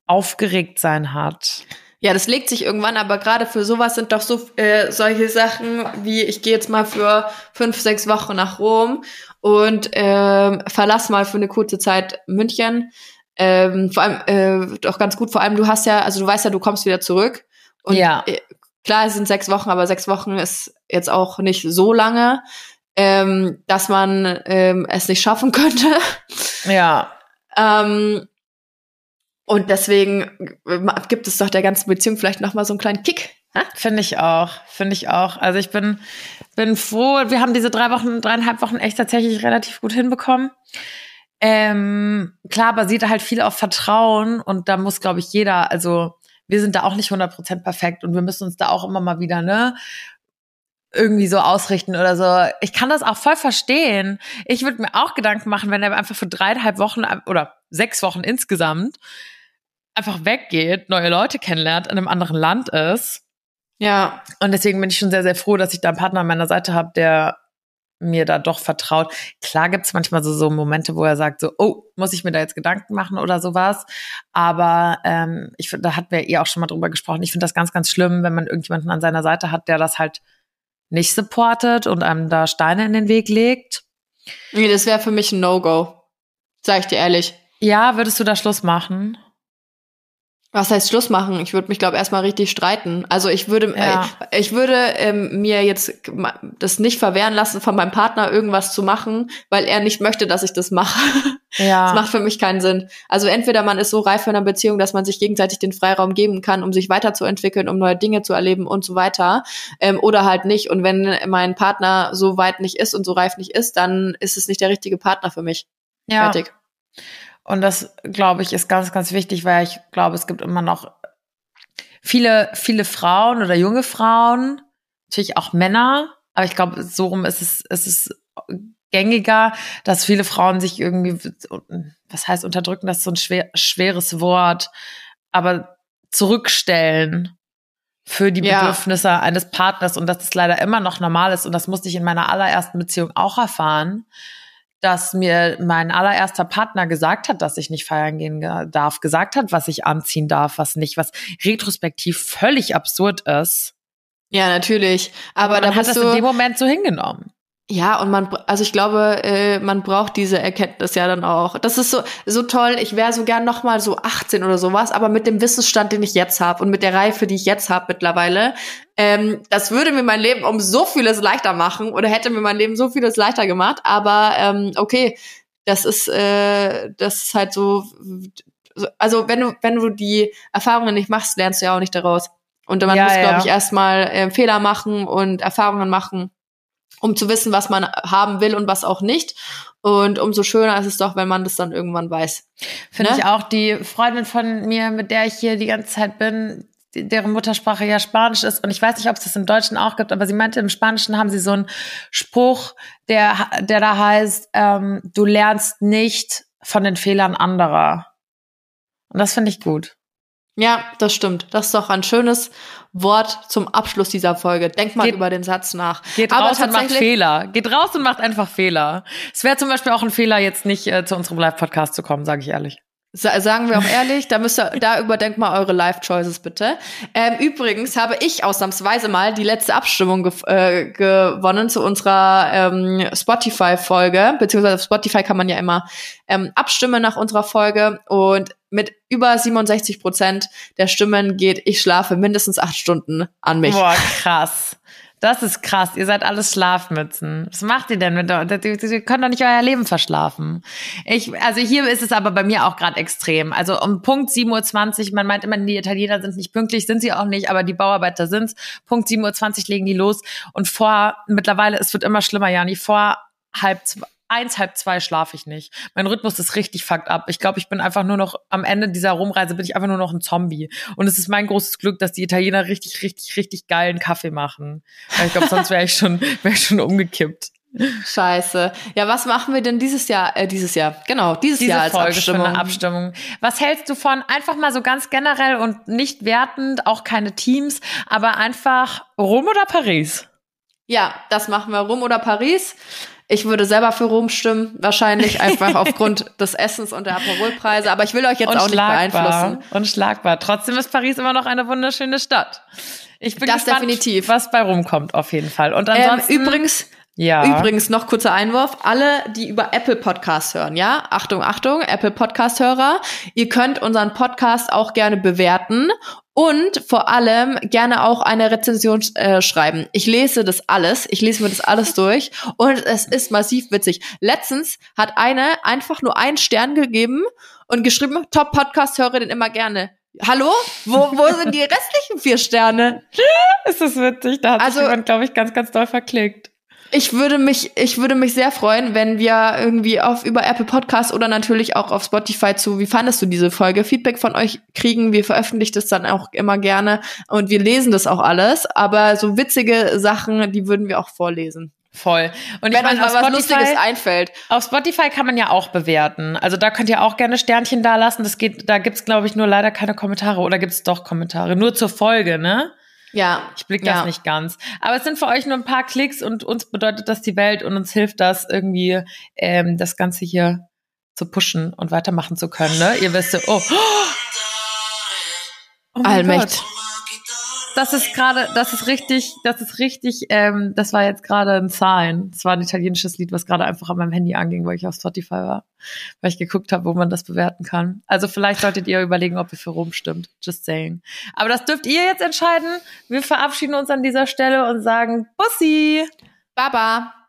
aufgeregt sein hat. Ja, das legt sich irgendwann, aber gerade für sowas sind doch so äh, solche Sachen wie ich gehe jetzt mal für fünf, sechs Wochen nach Rom und ähm, verlass mal für eine kurze Zeit München. Ähm, vor allem äh, doch ganz gut. Vor allem du hast ja, also du weißt ja, du kommst wieder zurück. Und ja. Äh, klar, es sind sechs Wochen, aber sechs Wochen ist jetzt auch nicht so lange, ähm, dass man ähm, es nicht schaffen könnte. Ja. ähm, und deswegen äh, gibt es doch der ganzen Beziehung vielleicht noch mal so einen kleinen Kick. Finde ich auch, finde ich auch. Also ich bin, bin froh, wir haben diese drei Wochen, dreieinhalb Wochen echt tatsächlich relativ gut hinbekommen. Ähm, klar basiert halt viel auf Vertrauen und da muss, glaube ich, jeder, also wir sind da auch nicht 100% perfekt und wir müssen uns da auch immer mal wieder, ne, irgendwie so ausrichten oder so. Ich kann das auch voll verstehen. Ich würde mir auch Gedanken machen, wenn er einfach für dreieinhalb Wochen oder sechs Wochen insgesamt einfach weggeht, neue Leute kennenlernt, in einem anderen Land ist. Ja. Und deswegen bin ich schon sehr, sehr froh, dass ich da einen Partner an meiner Seite habe, der mir da doch vertraut. Klar gibt's manchmal so, so Momente, wo er sagt so, oh, muss ich mir da jetzt Gedanken machen oder sowas. Aber ähm, ich finde, da hatten wir eh auch schon mal drüber gesprochen. Ich finde das ganz, ganz schlimm, wenn man irgendjemanden an seiner Seite hat, der das halt nicht supportet und einem da Steine in den Weg legt. Nee, das wäre für mich ein No-Go. Sag ich dir ehrlich. Ja, würdest du da Schluss machen? Was heißt Schluss machen? Ich würde mich, glaube erstmal richtig streiten. Also ich würde, Ja. äh, ich würde ähm, mir jetzt das nicht verwehren lassen, von meinem Partner irgendwas zu machen, weil er nicht möchte, dass ich das mache. Ja. Das macht für mich keinen Sinn. Also entweder man ist so reif in einer Beziehung, dass man sich gegenseitig den Freiraum geben kann, um sich weiterzuentwickeln, um neue Dinge zu erleben und so weiter, ähm, oder halt nicht. Und wenn mein Partner so weit nicht ist und so reif nicht ist, dann ist es nicht der richtige Partner für mich. ja. Fertig. Und das, glaube ich, ist ganz, ganz wichtig, weil ich glaube, es gibt immer noch viele, viele Frauen oder junge Frauen, natürlich auch Männer, aber ich glaube, so rum ist es, ist es gängiger, dass viele Frauen sich irgendwie, was heißt unterdrücken, das ist so ein schwer, schweres Wort, aber zurückstellen für die Ja. Bedürfnisse eines Partners. Und dass das leider immer noch normal ist. Und das musste ich in meiner allerersten Beziehung auch erfahren, dass mir mein allererster Partner gesagt hat, dass ich nicht feiern gehen ge- darf, gesagt hat, was ich anziehen darf, was nicht, was retrospektiv völlig absurd ist. Ja, natürlich. Aber man da das du, in dem Moment so hingenommen. Ja, und man, also ich glaube, äh, man braucht diese Erkenntnis ja dann auch. Das ist so, so toll. Ich wäre so gern noch mal so 18 oder sowas, aber mit dem Wissensstand, den ich jetzt habe und mit der Reife, die ich jetzt habe mittlerweile, ähm, das würde mir mein Leben um so vieles leichter machen oder hätte mir mein Leben so vieles leichter gemacht. Aber ähm, okay, das ist, äh, das ist halt so. so- Also wenn du, wenn du die Erfahrungen nicht machst, lernst du ja auch nicht daraus. Und man Ja, muss, glaube ja. ich, erstmal äh, Fehler machen und Erfahrungen machen um zu wissen, was man haben will und was auch nicht. Und umso schöner ist es doch, wenn man das dann irgendwann weiß. Finde Ne? ich auch. Die Freundin von mir, mit der ich hier die ganze Zeit bin, deren Muttersprache ja Spanisch ist. Und ich weiß nicht, ob es das im Deutschen auch gibt, aber sie meinte, im Spanischen haben sie so einen Spruch, der, der da heißt, ähm, du lernst nicht von den Fehlern anderer. Und das finde ich gut. Ja, das stimmt. Das ist doch ein schönes Wort zum Abschluss dieser Folge. Denk mal Geht- über den Satz nach. Geht Aber raus und macht Fehler. Geht raus und macht einfach Fehler. Es wäre zum Beispiel auch ein Fehler, jetzt nicht äh, zu unserem Live-Podcast zu kommen, sage ich ehrlich. Sa sagen wir auch ehrlich, da müsst ihr, da überdenkt mal eure Life-Choices bitte. Ähm, übrigens habe ich ausnahmsweise mal die letzte Abstimmung ge äh, gewonnen zu unserer ähm, Spotify-Folge, beziehungsweise auf Spotify kann man ja immer ähm, abstimmen nach unserer Folge und mit über 67 Prozent der Stimmen geht, ich schlafe mindestens acht Stunden an mich. Boah, krass. Das ist krass. Ihr seid alles Schlafmützen. Was macht ihr denn mit der, ihr könnt doch nicht euer Leben verschlafen. Ich, also hier ist es aber bei mir auch gerade extrem. Also um Punkt 7.20 Uhr, man meint immer, die Italiener sind nicht pünktlich, sind sie auch nicht, aber die Bauarbeiter sind's. Punkt 7.20 Uhr legen die los. Und vor, mittlerweile, es wird immer schlimmer, Jani, vor halb zwei, eins, halb zwei schlafe ich nicht. Mein Rhythmus ist richtig fucked up. Ich glaube, ich bin einfach nur noch, am Ende dieser Rumreise bin ich einfach nur noch ein Zombie. Und es ist mein großes Glück, dass die Italiener richtig, richtig, richtig geilen Kaffee machen. Weil ich glaube, sonst wäre ich schon, wäre ich schon umgekippt. Scheiße. Ja, was machen wir denn dieses Jahr? Äh, dieses Jahr, genau, dieses Diese Jahr als Folge Abstimmung. für eine Abstimmung. Was hältst du von einfach mal so ganz generell und nicht wertend, auch keine Teams, aber einfach Rom oder Paris? Ja, das machen wir. Rom oder Paris. Ich würde selber für Rom stimmen, wahrscheinlich einfach aufgrund des Essens und der Aperolpreise. Aber ich will euch jetzt auch nicht beeinflussen. Unschlagbar. Trotzdem ist Paris immer noch eine wunderschöne Stadt. Ich bin das gespannt, definitiv. was bei rumkommt, auf jeden Fall. Und ähm, ansonsten, ähm, übrigens, ja. Übrigens noch kurzer Einwurf. Alle, die über Apple Podcast hören, ja? Achtung, Achtung, Apple Podcast Hörer. Ihr könnt unseren Podcast auch gerne bewerten und vor allem gerne auch eine Rezension äh, schreiben. Ich lese das alles, ich lese mir das alles durch und es ist massiv witzig. Letztens hat eine einfach nur einen Stern gegeben und geschrieben, Top Podcast höre den immer gerne. Hallo? Wo, wo sind die restlichen vier Sterne? ist das witzig, da hat also, sich jemand, glaube ich, ganz, ganz doll verklickt. Ich würde mich, ich würde mich sehr freuen, wenn wir irgendwie auf über Apple Podcasts oder natürlich auch auf Spotify zu, wie fandest du diese Folge, Feedback von euch kriegen. Wir veröffentlichen das dann auch immer gerne und wir lesen das auch alles. Aber so witzige Sachen, die würden wir auch vorlesen. Voll. Und Wenn ich meine, was Spotify, Lustiges einfällt. Auf Spotify kann man ja auch bewerten. Also da könnt ihr auch gerne Sternchen da lassen. Das geht, da gibt's glaube ich nur leider keine Kommentare oder gibt's doch Kommentare nur zur Folge, ne? Ja. Ich blick das ja. nicht ganz. Aber es sind für euch nur ein paar Klicks und uns bedeutet das die Welt und uns hilft das irgendwie, ähm, das Ganze hier zu pushen und weitermachen zu können. Ne? Ihr wisst, oh. oh Allmächt das ist gerade, das ist richtig, das ist richtig, ähm, das war jetzt gerade ein Zahlen. Das war ein italienisches Lied, was gerade einfach an meinem Handy anging, weil ich auf Spotify war, weil ich geguckt habe, wo man das bewerten kann. Also vielleicht solltet ihr überlegen, ob ihr für Rom stimmt. Just saying. Aber das dürft ihr jetzt entscheiden. Wir verabschieden uns an dieser Stelle und sagen Bussi. Baba.